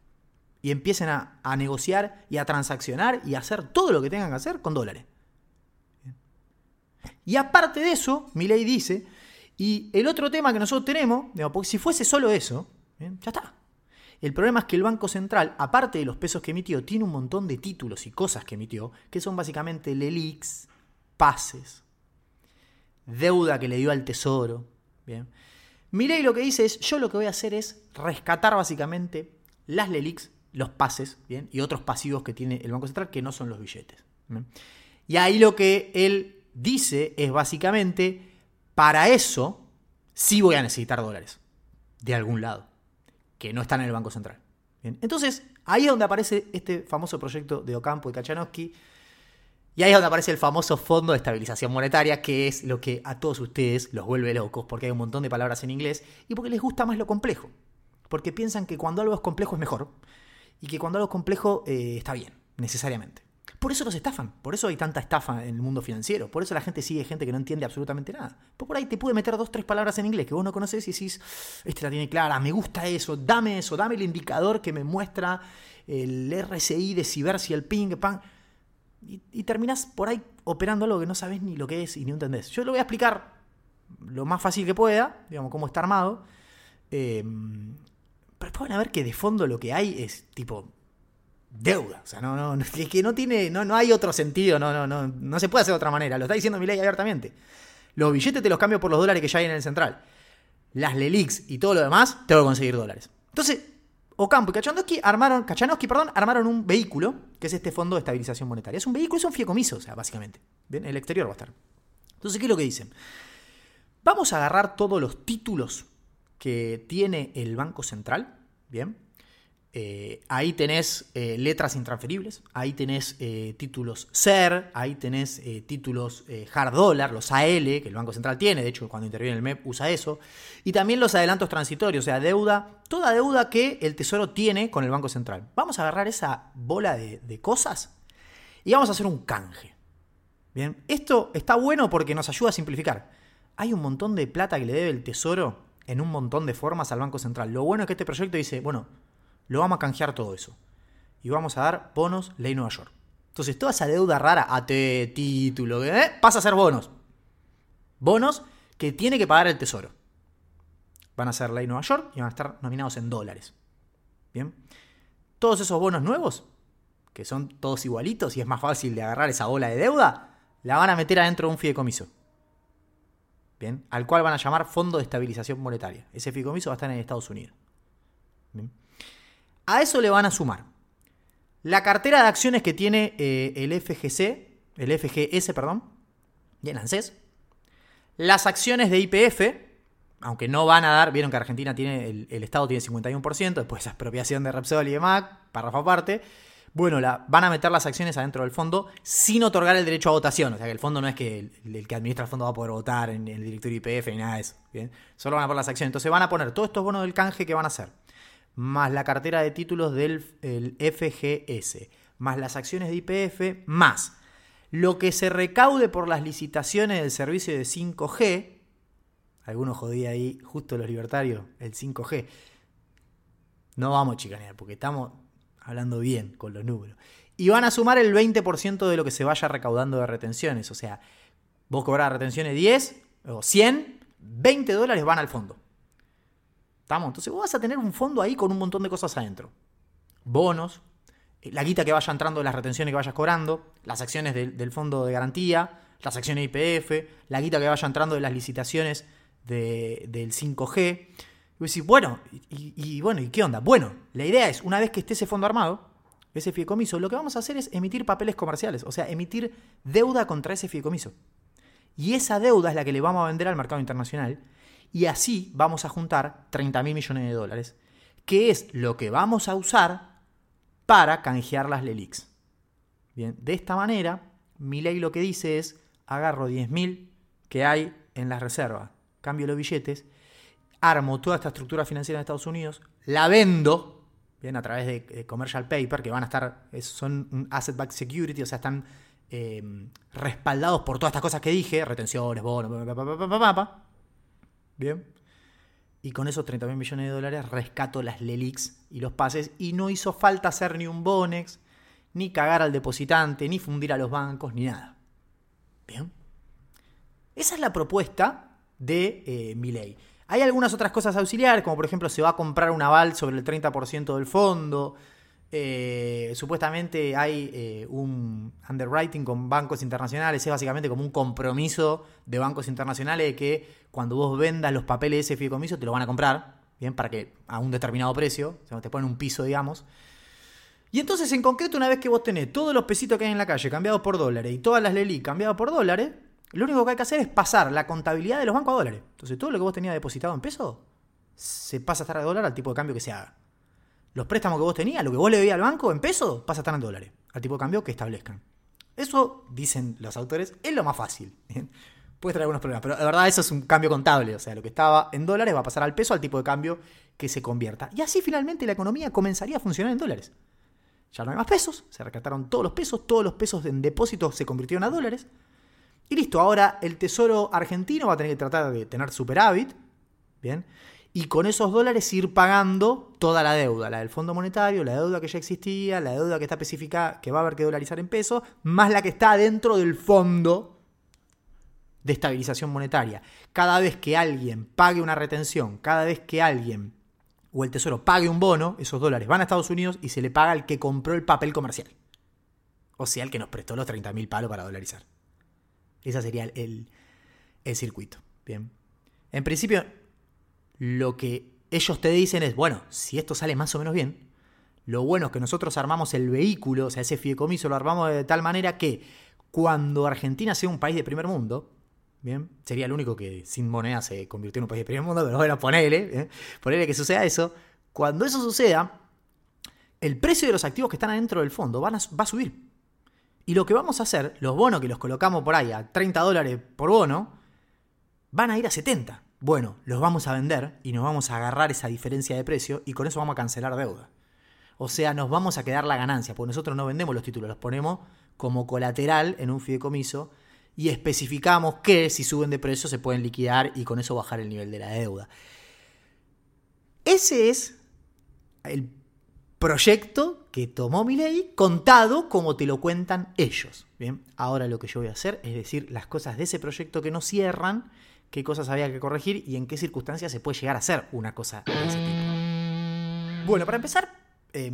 Speaker 3: Y empiecen a, a negociar y a transaccionar y a hacer todo lo que tengan que hacer con dólares. Y aparte de eso, mi ley dice, y el otro tema que nosotros tenemos, porque si fuese solo eso, ya está. El problema es que el Banco Central, aparte de los pesos que emitió, tiene un montón de títulos y cosas que emitió, que son básicamente LELIX, pases, deuda que le dio al Tesoro. Bien. Milei lo que dice es, yo lo que voy a hacer es rescatar básicamente las LELIX, los pases, bien, y otros pasivos que tiene el Banco Central que no son los billetes. Y ahí lo que él dice es básicamente, para eso sí voy a necesitar dólares de algún lado, que no están en el Banco Central. Bien. Entonces, ahí es donde aparece este famoso proyecto de Ocampo y Kachanowski, y ahí es donde aparece el famoso Fondo de Estabilización Monetaria, que es lo que a todos ustedes los vuelve locos, porque hay un montón de palabras en inglés y porque les gusta más lo complejo. Porque piensan que cuando algo es complejo es mejor y que cuando algo es complejo eh, está bien, necesariamente. Por eso los estafan, por eso hay tanta estafa en el mundo financiero, por eso la gente sigue gente que no entiende absolutamente nada. Pues por ahí te puede meter dos, tres palabras en inglés que vos no conoces y decís, este la tiene clara, me gusta eso, dame eso, dame el indicador que me muestra el RSI de Ciber, si el ping, pan y, y terminás por ahí operando algo que no sabes ni lo que es y ni entendés. Yo lo voy a explicar lo más fácil que pueda, digamos, cómo está armado. Eh, pero pueden ver que de fondo lo que hay es tipo deuda. O sea, no, no, es que no tiene, no, no hay otro sentido, no, no, no, no se puede hacer de otra manera. Lo está diciendo mi ley abiertamente. Los billetes te los cambio por los dólares que ya hay en el central. Las LELIX y todo lo demás, tengo que conseguir dólares. Entonces, Ocampo y Kachanowski armaron, Kachanowski, perdón, armaron un vehículo, que es este Fondo de Estabilización Monetaria. Es un vehículo, es un fideicomiso, o sea, básicamente. ¿Bien? El exterior va a estar. Entonces, ¿qué es lo que dicen? Vamos a agarrar todos los títulos que tiene el Banco Central, ¿bien? Eh, ahí tenés eh, letras intransferibles, ahí tenés eh, títulos SER, ahí tenés títulos hard dollar, los AL, que el Banco Central tiene, de hecho cuando interviene el MEP usa eso, y también los adelantos transitorios, o sea, deuda, toda deuda que el Tesoro tiene con el Banco Central. Vamos a agarrar esa bola de, de cosas y vamos a hacer un canje. Bien, esto está bueno porque nos ayuda a simplificar. Hay un montón de plata que le debe el Tesoro en un montón de formas al Banco Central. Lo bueno es que este proyecto dice, bueno, lo vamos a canjear todo eso. Y vamos a dar bonos ley Nueva York. Entonces, toda esa deuda rara, AT, título, ¿eh? pasa a ser bonos. Bonos que tiene que pagar el Tesoro. Van a ser ley Nueva York y van a estar nominados en dólares. Bien. Todos esos bonos nuevos, que son todos igualitos y es más fácil de agarrar esa bola de deuda, la van a meter adentro de un fideicomiso. Bien. Al cual van a llamar Fondo de Estabilización Monetaria. Ese fideicomiso va a estar en Estados Unidos. Bien. A eso le van a sumar la cartera de acciones que tiene eh, el FGC, el FGS, perdón, y el ANSES, las acciones de IPF, aunque no van a dar, vieron que Argentina tiene, el, Estado tiene 51%, después expropiación de Repsol y de MAC, párrafo aparte, bueno, la, van a meter las acciones adentro del fondo sin otorgar el derecho a votación. O sea que el fondo no es que el, el que administra el fondo va a poder votar en, el directorio IPF ni nada de eso. ¿bien? Solo van a poner las acciones. Entonces van a poner todos estos bonos del canje que van a hacer, más la cartera de títulos del el FGS, más las acciones de IPF, más lo que se recaude por las licitaciones del servicio de 5G. Algunos jodía ahí, justo los libertarios, el 5G. No vamos a chicanear, porque estamos hablando bien con los números. Y van a sumar el 20% de lo que se vaya recaudando de retenciones. O sea, vos cobras retenciones 10 o 100, 20 dólares van al fondo. Entonces vos vas a tener un fondo ahí con un montón de cosas adentro. Bonos, eh, la guita que vaya entrando de las retenciones que vayas cobrando, las acciones del, fondo de garantía, las acciones IPF, la guita que vaya entrando de las licitaciones de, del 5G. Y decís, bueno, y, y, bueno, ¿y qué onda? Bueno, la idea es, una vez que esté ese fondo armado, ese fideicomiso, lo que vamos a hacer es emitir papeles comerciales, o sea, emitir deuda contra ese fideicomiso. Y esa deuda es la que le vamos a vender al mercado internacional, y así vamos a juntar 30 mil millones de dólares, que es lo que vamos a usar para canjear las LELIX. Bien, de esta manera, mi ley lo que dice es, agarro 10 mil que hay en las reservas, cambio los billetes, armo toda esta estructura financiera en Estados Unidos, la vendo, bien, a través de, de commercial paper, que van a estar, es, son asset backed security, o sea, están eh, respaldados por todas estas cosas que dije, retenciones, bonos, pa, bien. Y con esos 30 mil millones de dólares rescato las LELIX y los pases. Y no hizo falta hacer ni un Bonex, ni cagar al depositante, ni fundir a los bancos, ni nada. Bien. Esa es la propuesta de eh, mi ley. Hay algunas otras cosas auxiliares, como por ejemplo se va a comprar un aval sobre el 30% del fondo. Eh, supuestamente hay eh, un underwriting con bancos internacionales, es básicamente como un compromiso de bancos internacionales de que cuando vos vendas los papeles de ese fideicomiso te lo van a comprar, bien, para que a un determinado precio, te ponen un piso, digamos. Y entonces, en concreto, una vez que vos tenés todos los pesitos que hay en la calle cambiados por dólares y todas las LELI cambiadas por dólares, lo único que hay que hacer es pasar la contabilidad de los bancos a dólares. Entonces, todo lo que vos tenías depositado en pesos se pasa a estar a dólar al tipo de cambio que se haga. Los préstamos que vos tenías, lo que vos le debías al banco en pesos, pasa a estar en dólares, al tipo de cambio que establezcan. Eso, dicen los autores, es lo más fácil. Puede traer algunos problemas, pero de verdad eso es un cambio contable. O sea, lo que estaba en dólares va a pasar al peso, al tipo de cambio que se convierta. Y así finalmente la economía comenzaría a funcionar en dólares. Ya no hay más pesos, se rescataron todos los pesos, todos los pesos en depósitos se convirtieron a dólares. Y listo, ahora el Tesoro argentino va a tener que tratar de tener superávit, ¿bien? Y con esos dólares ir pagando toda la deuda, la del Fondo Monetario, la deuda que ya existía, la deuda que está especificada, que va a haber que dolarizar en pesos, más la que está dentro del fondo de estabilización monetaria. Cada vez que alguien pague una retención, cada vez que alguien o el Tesoro pague un bono, esos dólares van a Estados Unidos y se le paga al que compró el papel comercial. O sea, el que nos prestó los 30 mil palos para dolarizar. Ese sería el, el, el, circuito. Bien. En principio, lo que ellos te dicen es, bueno, si esto sale más o menos bien, lo bueno es que nosotros armamos el vehículo, o sea, ese fideicomiso lo armamos de tal manera que cuando Argentina sea un país de primer mundo, Bien, sería el único que sin moneda se convirtió en un país de primer mundo, pero bueno, ponele, ¿eh? ponele que suceda eso. Cuando eso suceda, el precio de los activos que están adentro del fondo van a, va a subir. Y lo que vamos a hacer, los bonos que los colocamos por ahí a 30 dólares por bono, van a ir a 70. Bueno, los vamos a vender y nos vamos a agarrar esa diferencia de precio y con eso vamos a cancelar deuda. O sea, nos vamos a quedar la ganancia, porque nosotros no vendemos los títulos, los ponemos como colateral en un fideicomiso y especificamos que si suben de precio se pueden liquidar y con eso bajar el nivel de la deuda. Ese es el proyecto que tomó mi ley contado como te lo cuentan ellos. Bien, ahora lo que yo voy a hacer es decir las cosas de ese proyecto que no cierran, qué cosas había que corregir y en qué circunstancias se puede llegar a hacer una cosa de ese tipo. Bueno, para empezar, eh,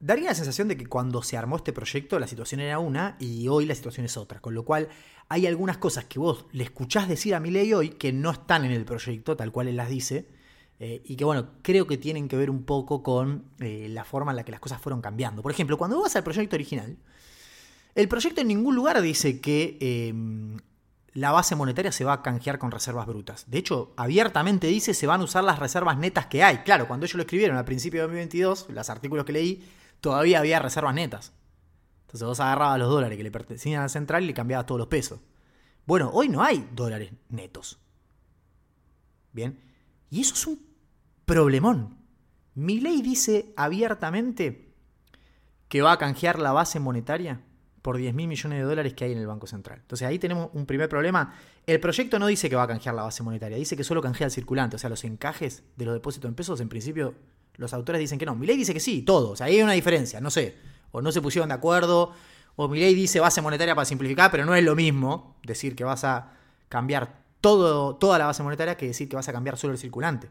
Speaker 3: daría la sensación de que cuando se armó este proyecto la situación era una y hoy la situación es otra. Con lo cual hay algunas cosas que vos le escuchás decir a mi ley hoy que no están en el proyecto tal cual él las dice. Eh, y que bueno, creo que tienen que ver un poco con eh, la forma en la que las cosas fueron cambiando. Por ejemplo, cuando vas al proyecto original, el proyecto en ningún lugar dice que eh, la base monetaria se va a canjear con reservas brutas. De hecho, abiertamente dice se van a usar las reservas netas que hay. Claro, cuando ellos lo escribieron al principio de 2022, los artículos que leí, todavía había reservas netas. Entonces vos agarrabas los dólares que le pertenecían a la central y le cambiabas todos los pesos. Bueno, hoy no hay dólares netos. Bien. Y eso es un problemón. Mi ley dice abiertamente que va a canjear la base monetaria por 10 mil millones de dólares que hay en el Banco Central. Entonces ahí tenemos un primer problema. El proyecto no dice que va a canjear la base monetaria, dice que solo canjea el circulante, o sea, los encajes de los depósitos en pesos, en principio los autores dicen que no. Mi ley dice que sí, todo. O sea, ahí hay una diferencia, no sé. O no se pusieron de acuerdo, o mi ley dice base monetaria para simplificar, pero no es lo mismo decir que vas a cambiar todo, toda la base monetaria que decir que vas a cambiar solo el circulante.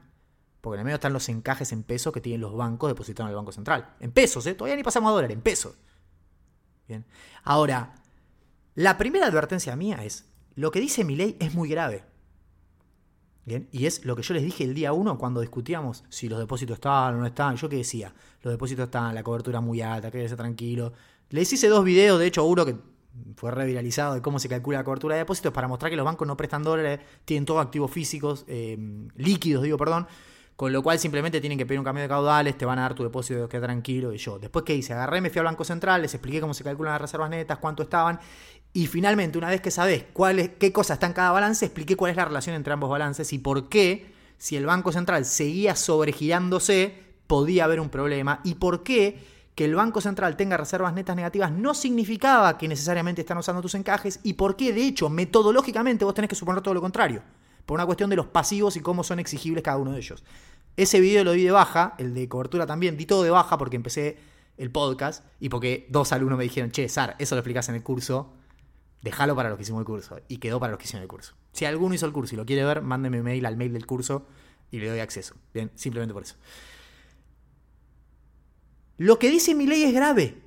Speaker 3: Porque en el medio están los encajes en pesos que tienen los bancos depositados en el Banco Central. En pesos, ¿eh? Todavía ni pasamos a dólares, en pesos. Bien. Ahora, la primera advertencia mía es, lo que dice mi ley es muy grave. Bien, y es lo que yo les dije el día uno cuando discutíamos si los depósitos estaban o no estaban. Yo qué decía, los depósitos están, la cobertura muy alta, quédese tranquilo. Les hice dos videos, de hecho uno que fue reviralizado de cómo se calcula la cobertura de depósitos para mostrar que los bancos no prestan dólares, tienen todos activos físicos, eh, líquidos, digo, perdón, con lo cual simplemente tienen que pedir un cambio de caudales, te van a dar tu depósito, queda tranquilo. Y yo, después que hice, agarré, me fui al Banco Central, les expliqué cómo se calculan las reservas netas, cuánto estaban. Y finalmente, una vez que sabes cuál qué cosa está en cada balance, expliqué cuál es la relación entre ambos balances y por qué, si el Banco Central seguía sobregirándose, podía haber un problema. Y por qué que el Banco Central tenga reservas netas negativas no significaba que necesariamente están usando tus encajes. Y por qué, de hecho, metodológicamente vos tenés que suponer todo lo contrario por una cuestión de los pasivos y cómo son exigibles cada uno de ellos. Ese video lo di de baja, el de cobertura también, di todo de baja porque empecé el podcast y porque dos alumnos me dijeron, che, Sar, eso lo explicas en el curso, déjalo para los que hicimos el curso. Y quedó para los que hicieron el curso. Si alguno hizo el curso y lo quiere ver, mándeme mail al mail del curso y le doy acceso. Bien, simplemente por eso. Lo que dice mi ley es grave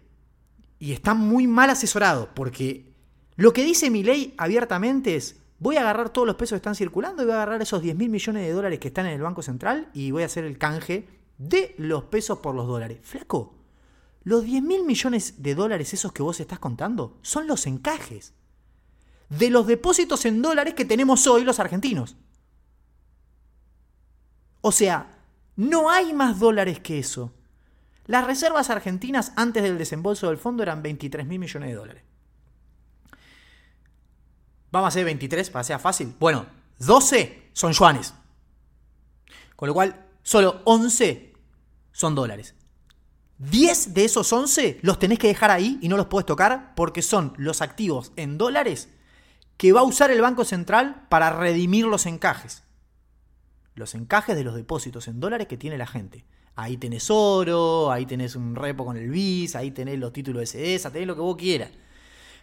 Speaker 3: y está muy mal asesorado porque lo que dice mi ley abiertamente es voy a agarrar todos los pesos que están circulando y voy a agarrar esos 10 mil millones de dólares que están en el Banco Central y voy a hacer el canje de los pesos por los dólares. Flaco, los 10 mil millones de dólares esos que vos estás contando son los encajes de los depósitos en dólares que tenemos hoy los argentinos. O sea, no hay más dólares que eso. Las reservas argentinas antes del desembolso del fondo eran 23 mil millones de dólares. Vamos a hacer 23 para que sea fácil. Bueno, 12 son yuanes. Con lo cual, solo 11 son dólares. 10 de esos 11 los tenés que dejar ahí y no los puedes tocar porque son los activos en dólares que va a usar el Banco Central para redimir los encajes. Los encajes de los depósitos en dólares que tiene la gente. Ahí tenés oro, ahí tenés un repo con el BIS, ahí tenés los títulos de CESA, tenés lo que vos quieras.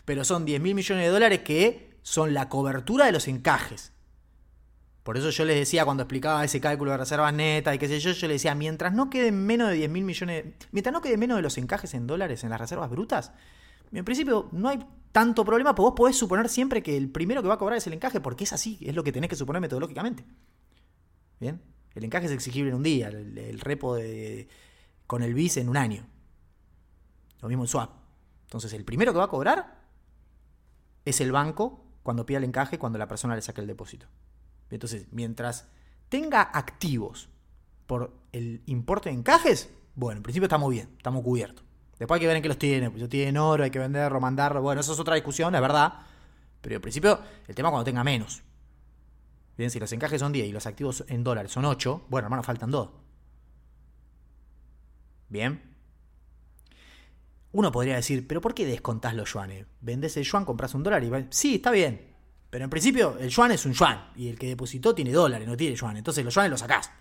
Speaker 3: Pero son 10 mil millones de dólares que son la cobertura de los encajes. Por eso yo les decía cuando explicaba ese cálculo de reservas netas y qué sé yo, yo les decía, mientras no queden menos de 10 mil millones, mientras no queden menos de los encajes en dólares en las reservas brutas, en principio no hay tanto problema, porque vos podés suponer siempre que el primero que va a cobrar es el encaje, porque es así, es lo que tenés que suponer metodológicamente. ¿Bien? El encaje es exigible en un día, el, repo de, con el BIS en un año. Lo mismo en swap. Entonces, el primero que va a cobrar es el banco cuando pida el encaje, cuando la persona le saque el depósito. Entonces, mientras tenga activos por el importe de encajes, bueno, en principio estamos bien, estamos cubiertos. Después hay que ver en qué los tiene, pues si tienen oro, hay que venderlo, mandarlo, bueno, eso es otra discusión, es verdad. Pero en principio, el tema cuando tenga menos. Bien, si los encajes son 10 y los activos en dólares son 8, bueno, hermano, faltan 2. Bien. Uno podría decir, pero ¿por qué descontás los yuanes? Vendés el yuan, compras un dólar y... Sí, está bien. Pero en principio el yuan es un yuan. Y el que depositó tiene dólares, no tiene yuan. Entonces los yuanes los sacás.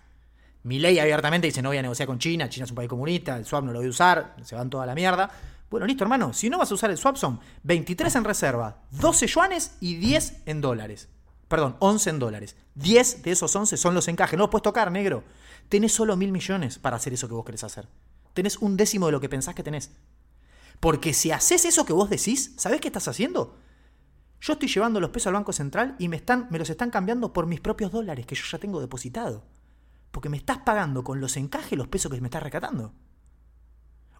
Speaker 3: Mi ley abiertamente dice no voy a negociar con China, China es un país comunista, el swap no lo voy a usar, se van toda la mierda. Bueno, listo, hermano. Si no vas a usar el swap son 23 en reserva, 12 yuanes y 10 en dólares. Perdón, 11 en dólares. 10 de esos 11 son los encajes. No los puedes tocar, negro. Tenés solo mil millones para hacer eso que vos querés hacer. Tenés un décimo de lo que pensás que tenés. Porque si haces eso que vos decís, ¿sabés qué estás haciendo? Yo estoy llevando los pesos al Banco Central y me, están, me los están cambiando por mis propios dólares que yo ya tengo depositado. Porque me estás pagando con los encajes los pesos que me estás recatando.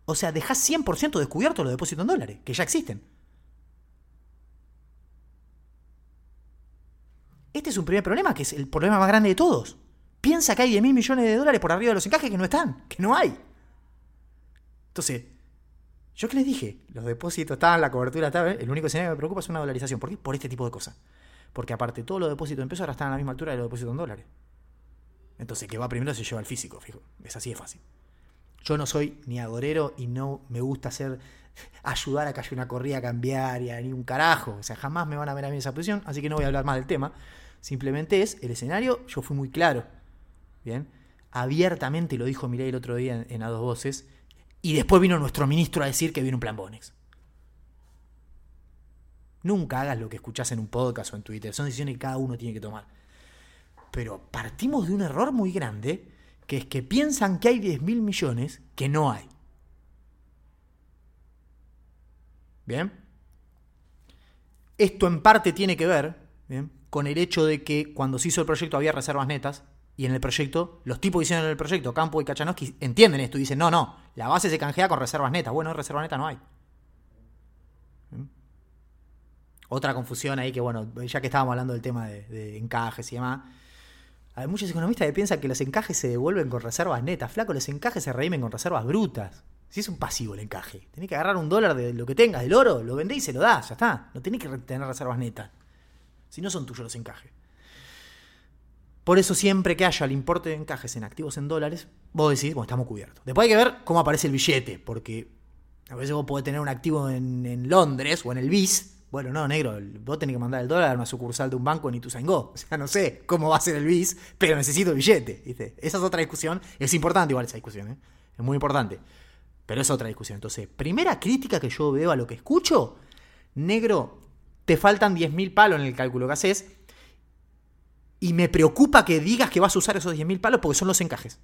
Speaker 3: O sea, dejás 100% descubierto los depósitos en dólares, que ya existen. Este es un primer problema, que es el problema más grande de todos. Piensa que hay 10 mil millones de dólares por arriba de los encajes que no están, que no hay. Entonces, yo que les dije, los depósitos estaban, la cobertura estaba, el único escenario que me preocupa es una dolarización. ¿Por qué? Por este tipo de cosas. Porque aparte, todos los depósitos en pesos ahora están a la misma altura de los depósitos en dólares. Entonces, que va primero se lleva el físico, fijo. Es así de fácil. Yo no soy ni agorero y no me gusta hacer ayudar a que haya una corrida cambiaria, ni un carajo. O sea, jamás me van a ver a mí en esa posición, así que no voy a hablar más del tema. Simplemente es el escenario, yo fui muy claro. Bien. Abiertamente lo dijo Mireille el otro día en, a dos voces. Y después vino nuestro ministro a decir que viene un plan Bonex. Nunca hagas lo que escuchás en un podcast o en Twitter. Son decisiones que cada uno tiene que tomar. Pero partimos de un error muy grande, que es que piensan que hay 10 mil millones que no hay. Bien. Esto en parte tiene que ver con el hecho de que cuando se hizo el proyecto había reservas netas y en el proyecto, los tipos que hicieron el proyecto, Campo y Kachanowski, entienden esto y dicen, no, no, la base se canjea con reservas netas. Bueno, reserva neta no hay. Otra confusión ahí que, bueno, ya que estábamos hablando del tema de, encajes y demás, hay muchos economistas que piensan que los encajes se devuelven con reservas netas. Flaco, los encajes se reimen con reservas brutas. Si es un pasivo el encaje, tenés que agarrar un dólar de lo que tengas, del oro, lo vendés y se lo das, ya está. No tenés que tener reservas netas. Si no son tuyos los encajes. Por eso siempre que haya el importe de encajes en activos en dólares, vos decís, bueno, estamos cubiertos. Después hay que ver cómo aparece el billete, porque a veces vos podés tener un activo en, Londres o en el BIS. Bueno, no, negro, vos tenés que mandar el dólar a una sucursal de un banco en Ituzaingó. O sea, no sé cómo va a ser el BIS, pero necesito el billete. Esa es otra discusión. Es importante igual esa discusión, ¿eh? Es muy importante. Pero es otra discusión. Entonces, primera crítica que yo veo a lo que escucho, negro, te faltan 10.000 palos en el cálculo que haces. Y me preocupa que digas que vas a usar esos 10.000 palos porque son los encajes.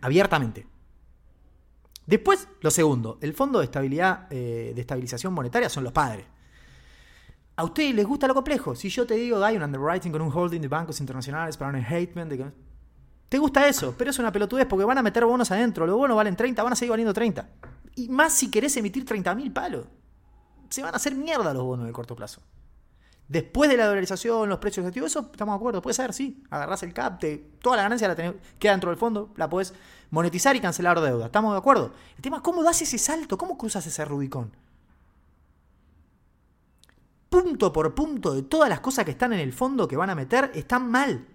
Speaker 3: Abiertamente. Después, lo segundo, el Fondo de Estabilidad, eh, de Estabilización Monetaria son los padres. ¿A ustedes les gusta lo complejo? Si yo te digo, hay un underwriting con un holding de bancos internacionales para un enhancement de te gusta eso, pero es una pelotudez porque van a meter bonos adentro. Los bonos valen 30, van a seguir valiendo 30. Y más si querés emitir 30.000 palos. Se van a hacer mierda los bonos el corto plazo. Después de la dolarización, los precios activos, eso estamos de acuerdo. Puede ser, sí. Agarrás el CAP, toda la ganancia la queda dentro del fondo, la puedes monetizar y cancelar deuda. Estamos de acuerdo. El tema es cómo das ese salto, cómo cruzas ese Rubicón. Punto por punto de todas las cosas que están en el fondo que van a meter están mal.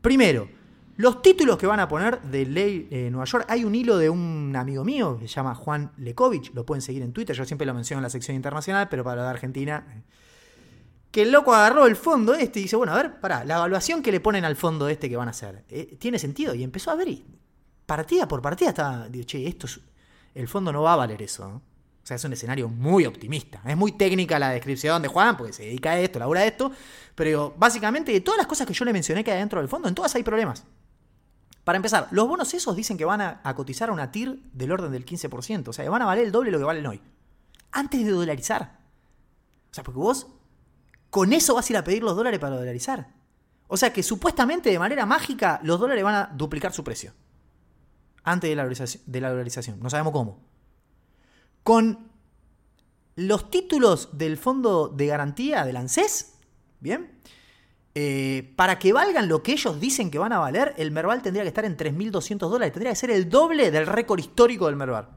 Speaker 3: Primero, los títulos que van a poner de Ley eh, Nueva York, hay un hilo de un amigo mío que se llama Juan Lekovich, lo pueden seguir en Twitter, yo siempre lo menciono en la sección internacional, pero para la de Argentina, eh, que el loco agarró el fondo este y dice, bueno, a ver, pará, la evaluación que le ponen al fondo este que van a hacer, eh, ¿tiene sentido? Y empezó a ver y partida por partida estaba, digo, che, esto el fondo no va a valer eso. O sea, es un escenario muy optimista. Es muy técnica la descripción de Juan, porque se dedica a esto, labura a esto. Pero básicamente, de todas las cosas que yo le mencioné que hay dentro del fondo, en todas hay problemas. Para empezar, los bonos esos dicen que van a, cotizar a una TIR del orden del 15%. O sea, que van a valer el doble de lo que valen hoy. Antes de dolarizar. O sea, porque vos con eso vas a ir a pedir los dólares para dolarizar. O sea que supuestamente de manera mágica los dólares van a duplicar su precio. Antes de la dolarización. No sabemos cómo con los títulos del fondo de garantía del ANSES, ¿bien? Eh, para que valgan lo que ellos dicen que van a valer, el Merval tendría que estar en 3.200 dólares. Tendría que ser el doble del récord histórico del Merval.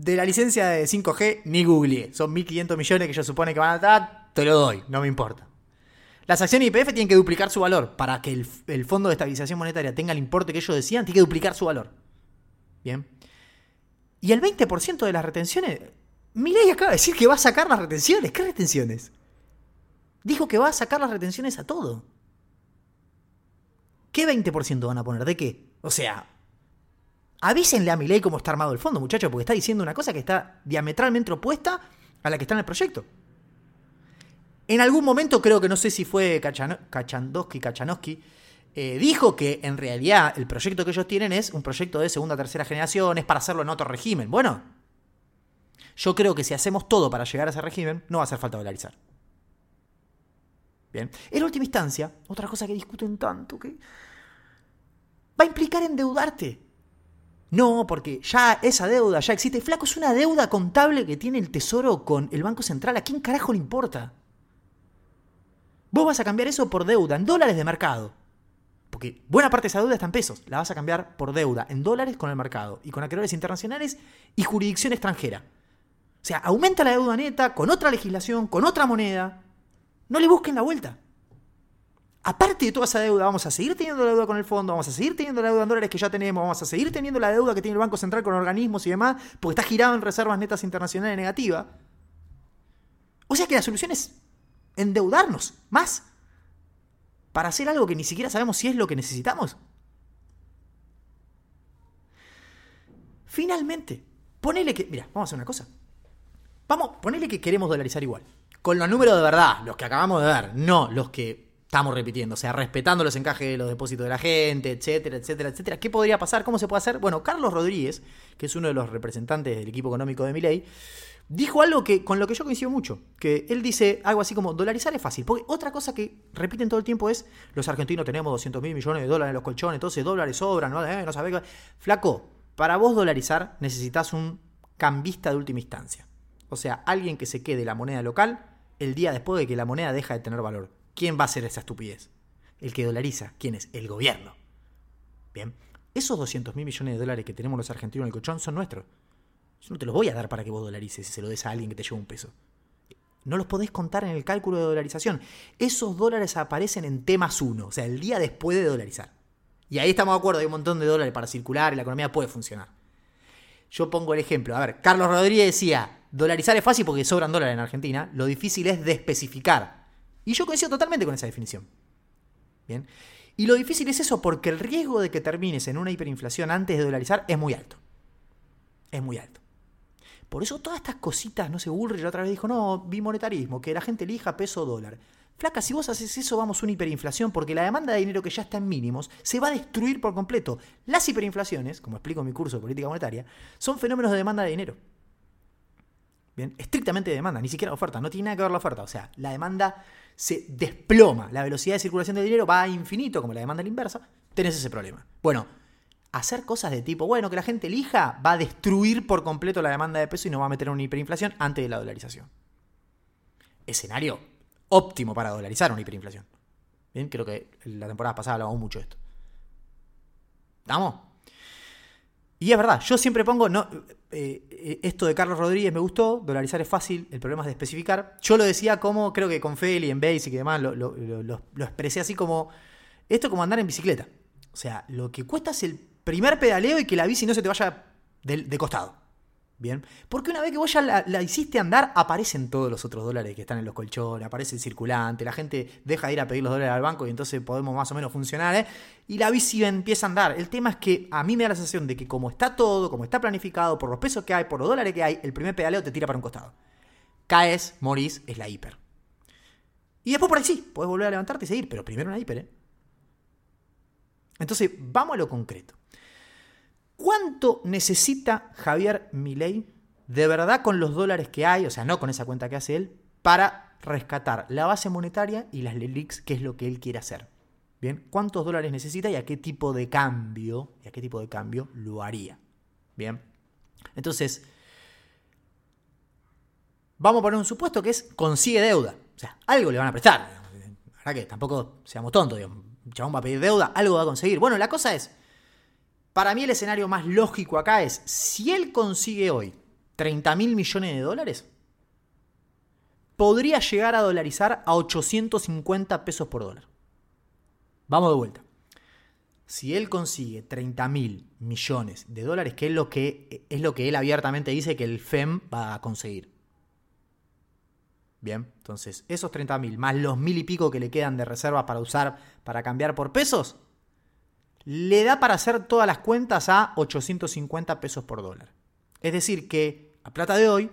Speaker 3: De la licencia de 5G, ni googleé. Son 1.500 millones que ellos suponen que van a dar. Te lo doy, no me importa. Las acciones IPF tienen que duplicar su valor. Para que el, el Fondo de Estabilización Monetaria tenga el importe que ellos decían, tiene que duplicar su valor. Bien. Y el 20% de las retenciones. Milei acaba de decir que va a sacar las retenciones. ¿Qué retenciones? Dijo que va a sacar las retenciones a todo. ¿Qué 20% van a poner? ¿De qué? O sea, avísenle a Milei cómo está armado el fondo, muchachos, porque está diciendo una cosa que está diametralmente opuesta a la que está en el proyecto. En algún momento creo que no sé si fue Kachandowski, Kachanowski, eh, dijo que en realidad el proyecto que ellos tienen es un proyecto de segunda o tercera generación, es para hacerlo en otro régimen. Bueno, yo creo que si hacemos todo para llegar a ese régimen, no va a hacer falta dolarizar. Bien. En última instancia, otra cosa que discuten tanto, que va a implicar endeudarte. No, porque ya esa deuda ya existe. Flaco, es una deuda contable que tiene el Tesoro con el Banco Central. ¿A quién carajo le importa? Vos vas a cambiar eso por deuda en dólares de mercado. Porque buena parte de esa deuda está en pesos. La vas a cambiar por deuda en dólares con el mercado y con acreedores internacionales y jurisdicción extranjera. O sea, aumenta la deuda neta con otra legislación, con otra moneda. No le busquen la vuelta. Aparte de toda esa deuda, vamos a seguir teniendo la deuda con el fondo, vamos a seguir teniendo la deuda en dólares que ya tenemos, vamos a seguir teniendo la deuda que tiene el Banco Central con organismos y demás, porque está girado en reservas netas internacionales negativas. O sea que la solución es endeudarnos más para hacer algo que ni siquiera sabemos si es lo que necesitamos. Finalmente, ponele que. Mira, vamos a hacer una cosa. Vamos, ponele que queremos dolarizar igual. Con los números de verdad, los que acabamos de ver, no los que estamos repitiendo, o sea, respetando los encajes de los depósitos de la gente, etcétera, etcétera, etcétera. ¿Qué podría pasar? ¿Cómo se puede hacer? Bueno, Carlos Rodríguez, que es uno de los representantes del equipo económico de Miley, dijo algo que con lo que yo coincido mucho, que él dice algo así como dolarizar es fácil, porque otra cosa que repiten todo el tiempo es los argentinos tenemos 200 mil millones de dólares en los colchones, entonces dólares sobran, no, eh, no sabés. Flaco, para vos dolarizar necesitas un cambista de última instancia. O sea, alguien que se quede la moneda local el día después de que la moneda deja de tener valor. ¿Quién va a hacer esa estupidez? El que dolariza. ¿Quién es? El gobierno. Bien. Esos 200 mil millones de dólares que tenemos los argentinos en el colchón son nuestros. Yo no te los voy a dar para que vos dolarices y se lo des a alguien que te lleve un peso. No los podés contar en el cálculo de dolarización. Esos dólares aparecen en T más uno, o sea, el día después de dolarizar. Y ahí estamos de acuerdo, hay un montón de dólares para circular y la economía puede funcionar. Yo pongo el ejemplo. A ver, Carlos Rodríguez decía, dolarizar es fácil porque sobran dólares en Argentina. Lo difícil es de especificar. Y yo coincido totalmente con esa definición. Bien. Y lo difícil es eso porque el riesgo de que termines en una hiperinflación antes de dolarizar es muy alto. Es muy alto. Por eso todas estas cositas, no sé, Bullrich otra vez dijo, no, bimonetarismo, que la gente elija peso o dólar. Flaca, si vos haces eso, vamos a una hiperinflación, porque la demanda de dinero que ya está en mínimos se va a destruir por completo. Las hiperinflaciones, como explico en mi curso de política monetaria, son fenómenos de demanda de dinero. Bien, estrictamente de demanda, ni siquiera oferta, no tiene nada que ver la oferta. O sea, la demanda se desploma, la velocidad de circulación de dinero va a infinito, como la demanda a la inversa, tenés ese problema. Bueno, hacer cosas de tipo, bueno, que la gente elija, va a destruir por completo la demanda de peso y nos va a meter una hiperinflación antes de la dolarización. Escenario óptimo para dolarizar una hiperinflación. Bien, creo que la temporada pasada hablábamos mucho de esto. ¿Estamos? Y es verdad, yo siempre pongo, no, eh, esto de Carlos Rodríguez me gustó, dolarizar es fácil, el problema es de especificar. Yo lo decía como, creo que con Feli, en Basic y demás, lo, lo expresé así como, esto como andar en bicicleta. O sea, lo que cuesta es el primer pedaleo y que la bici no se te vaya de, costado. Bien. Porque una vez que vos ya la, hiciste andar, aparecen todos los otros dólares que están en los colchones, aparece el circulante, la gente deja de ir a pedir los dólares al banco y entonces podemos más o menos funcionar, ¿eh? Y la bici empieza a andar. El tema es que a mí me da la sensación de que como está todo, como está planificado, por los pesos que hay, por los dólares que hay, el primer pedaleo te tira para un costado. Caes, morís, es la hiper. Y después por ahí sí, puedes volver a levantarte y seguir, pero primero una hiper, ¿eh? Entonces, vamos a lo concreto. ¿Cuánto necesita Javier Milei de verdad con los dólares que hay, o sea, no con esa cuenta que hace él, para rescatar la base monetaria y las LELIX, que es lo que él quiere hacer? Bien, ¿cuántos dólares necesita y a qué tipo de cambio, y a qué tipo de cambio lo haría? Bien. Entonces, vamos a poner un supuesto que es consigue deuda. O sea, algo le van a prestar. ¿Verdad que tampoco seamos tontos, digamos. Chabón va a pedir deuda, algo va a conseguir. Bueno, la cosa es, para mí el escenario más lógico acá es, si él consigue hoy 30 mil millones de dólares, podría llegar a dolarizar a 850 pesos por dólar. Vamos de vuelta. Si él consigue 30 mil millones de dólares, que es lo que, es lo que él abiertamente dice que el FEM va a conseguir. Bien, entonces esos 30 mil más los mil y pico que le quedan de reservas para usar para cambiar por pesos, le da para hacer todas las cuentas a 850 pesos por dólar. Es decir, que a plata de hoy,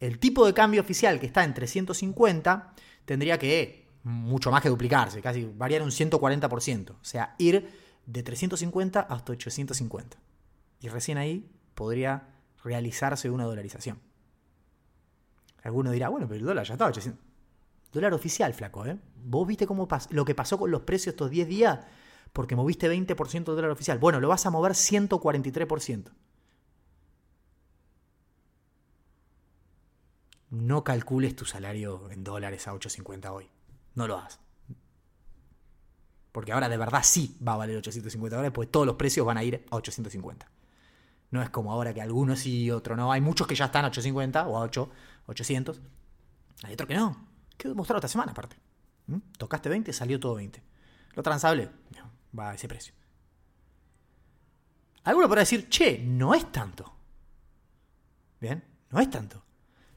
Speaker 3: el tipo de cambio oficial que está en 350 tendría que mucho más que duplicarse, casi variar un 140%. O sea, ir de 350 hasta 850. Y recién ahí podría realizarse una dolarización. Alguno dirá, bueno, pero el dólar ya está 800. Dólar oficial, flaco, ¿eh? Vos viste cómo lo que pasó con los precios estos 10 días porque moviste 20% del dólar oficial. Bueno, lo vas a mover 143%. No calcules tu salario en dólares a 8.50 hoy. No lo hagas. Porque ahora de verdad sí va a valer 850 dólares, pues todos los precios van a ir a 850. No es como ahora que algunos sí y otros no. Hay muchos que ya están a 850 o a 8, 800. Hay otros que no. Quedó demostrado esta semana aparte. ¿Mm? Tocaste 20, salió todo 20. Lo transable va a ese precio. Alguno podrá decir, che, no es tanto. Bien, no es tanto.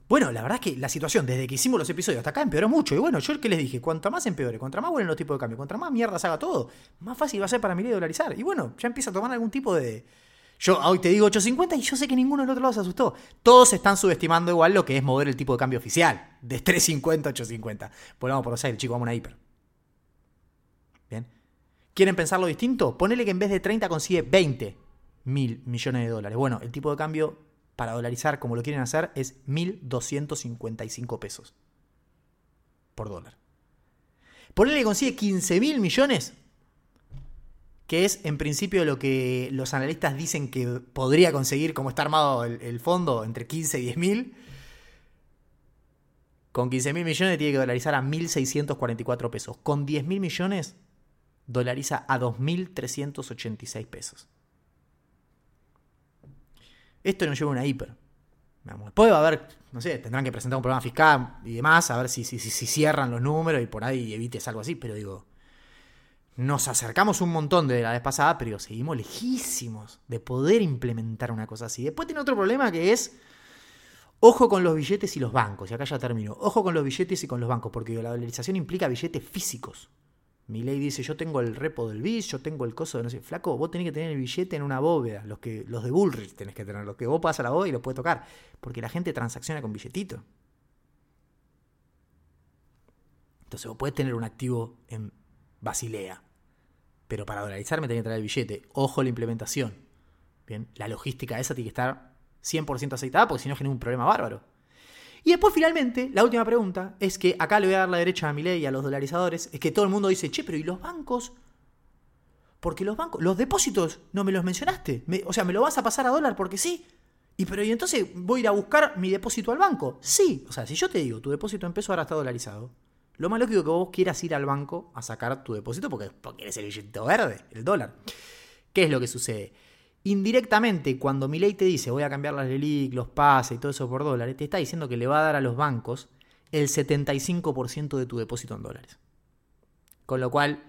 Speaker 3: Bueno, la verdad es que la situación desde que hicimos los episodios hasta acá empeoró mucho. Y bueno, yo el que les dije, cuanto más empeore, cuanto más vuelen los tipos de cambio, cuanto más mierda se haga todo, más fácil va a ser para mí dolarizar. Y bueno, ya empieza a tomar algún tipo de. Yo hoy te digo 8.50 y yo sé que ninguno del otro lado se asustó. Todos están subestimando igual lo que es mover el tipo de cambio oficial. De 3.50 a 8.50. Volvamos por los aires, chicos, vamos a una hiper. ¿Quieren pensarlo distinto? Ponele que en vez de 30 consigue 20 mil millones de dólares. Bueno, el tipo de cambio para dolarizar como lo quieren hacer es 1.255 pesos por dólar. Ponele que consigue 15 mil millones, que es en principio lo que los analistas dicen que podría conseguir como está armado el, fondo, entre 15 y 10 mil. Con 15 mil millones tiene que dolarizar a 1.644 pesos. Con 10 mil millones dolariza a 2.386 pesos. Esto nos lleva a una hiper. Después va a haber, no sé, tendrán que presentar un programa fiscal y demás, a ver si, si, si, cierran los números y por ahí evites algo así, pero digo, nos acercamos un montón de la vez pasada, pero seguimos lejísimos de poder implementar una cosa así. Después tiene otro problema que es, ojo con los billetes y los bancos, y acá ya termino, ojo con los billetes y con los bancos, porque la dolarización implica billetes físicos. Mi ley dice, yo tengo el repo del BIS, yo tengo el coso de no sé, flaco, vos tenés que tener el billete en una bóveda, los, que, los de Bullrich tenés que tener, los que vos pasas a la bóveda y los puedes tocar, porque la gente transacciona con billetito. Entonces vos podés tener un activo en Basilea, pero para dolarizar me tenés que traer el billete. Ojo la implementación. Bien, la logística esa tiene que estar 100% aceitada porque si no genera un problema bárbaro. Y después finalmente, la última pregunta es que acá le voy a dar la derecha a mi ley y a los dolarizadores, es que todo el mundo dice, che, pero ¿y los bancos? Porque los bancos, los depósitos, no me los mencionaste. o sea, ¿me lo vas a pasar a dólar porque sí? Y pero ¿y entonces voy a ir a buscar mi depósito al banco? Sí. O sea, si yo te digo, tu depósito en peso ahora está dolarizado, lo más lógico es que vos quieras ir al banco a sacar tu depósito porque, porque eres el billete verde, el dólar. ¿Qué es lo que sucede? Indirectamente, cuando ley te dice voy a cambiar las LELIC, los pases y todo eso por dólares, te está diciendo que le va a dar a los bancos el 75% de tu depósito en dólares. Con lo cual,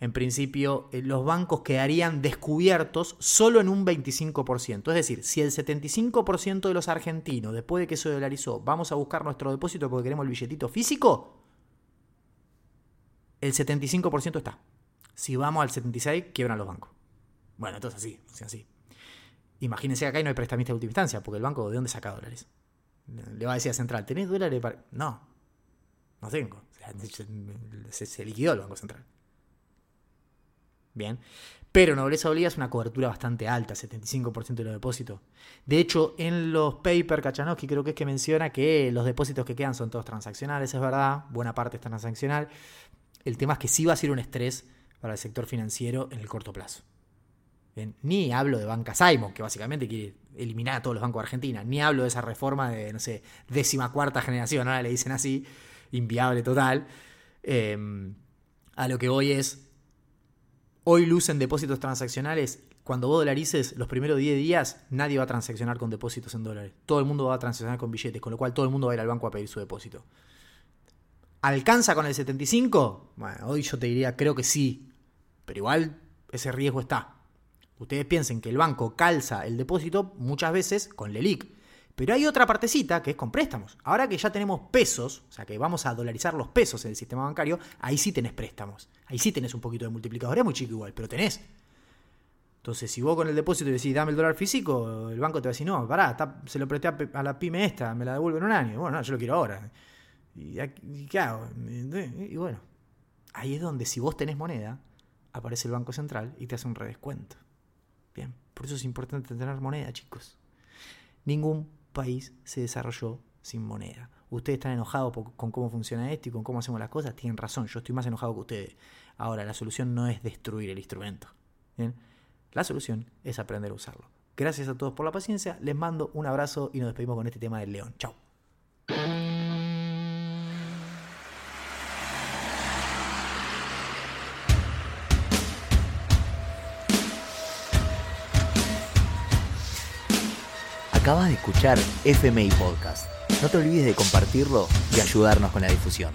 Speaker 3: en principio, eh, los bancos quedarían descubiertos solo en un 25%. Es decir, si el 75% de los argentinos, después de que se dolarizó, vamos a buscar nuestro depósito porque queremos el billetito físico, el 75% está. Si vamos al 76%, quiebran los bancos. Bueno, entonces así, así. Imagínense que acá no hay prestamista de última instancia, porque el banco, ¿de dónde saca dólares? Le va a decir a Central, ¿tenés dólares? No, no tengo. Se, liquidó el Banco Central. Bien. Pero Nobleza Obliga es una cobertura bastante alta, 75% de los depósitos. De hecho, en los papers Kachanowski creo que es que menciona que los depósitos que quedan son todos transaccionales, es verdad, buena parte es transaccional. El tema es que sí va a ser un estrés para el sector financiero en el corto plazo ni hablo de Banca Simon, que básicamente quiere eliminar a todos los bancos de Argentina. Ni hablo de esa reforma de, no sé, décima cuarta generación, ahora le dicen así, inviable total. Em, a lo que voy es, hoy lucen depósitos transaccionales. Cuando vos dolarices los primeros 10 días, nadie va a transaccionar con depósitos en dólares. Todo el mundo va a transaccionar con billetes, con lo cual todo el mundo va a ir al banco a pedir su depósito. ¿Alcanza con el 75? Bueno, hoy yo te diría, creo que sí. Pero igual ese riesgo está. Ustedes piensen que el banco calza el depósito muchas veces con LELIC. Pero hay otra partecita que es con préstamos. Ahora que ya tenemos pesos, o sea que vamos a dolarizar los pesos en el sistema bancario, ahí sí tenés préstamos. Ahí sí tenés un poquito de multiplicador. Es muy chico igual, pero tenés. Entonces, si vos con el depósito decís, dame el dólar físico, el banco te va a decir, no, pará, se lo presté a, la pyme esta, me la devuelve en un año. Bueno, no, yo lo quiero ahora. ¿Y, qué hago? Y bueno, ahí es donde si vos tenés moneda, aparece el Banco Central y te hace un redescuento. Bien, por eso es importante tener moneda, chicos. Ningún país se desarrolló sin moneda. ustedes están enojados con cómo funciona esto y con cómo hacemos las cosas, tienen razón, yo estoy más enojado que ustedes. Ahora, la solución no es destruir el instrumento. ¿bien? La solución es aprender a usarlo. Gracias a todos por la paciencia, les mando un abrazo y nos despedimos con este tema del león. Chao.
Speaker 1: Acabas de escuchar FMI Podcast. No te olvides de compartirlo y ayudarnos con la difusión.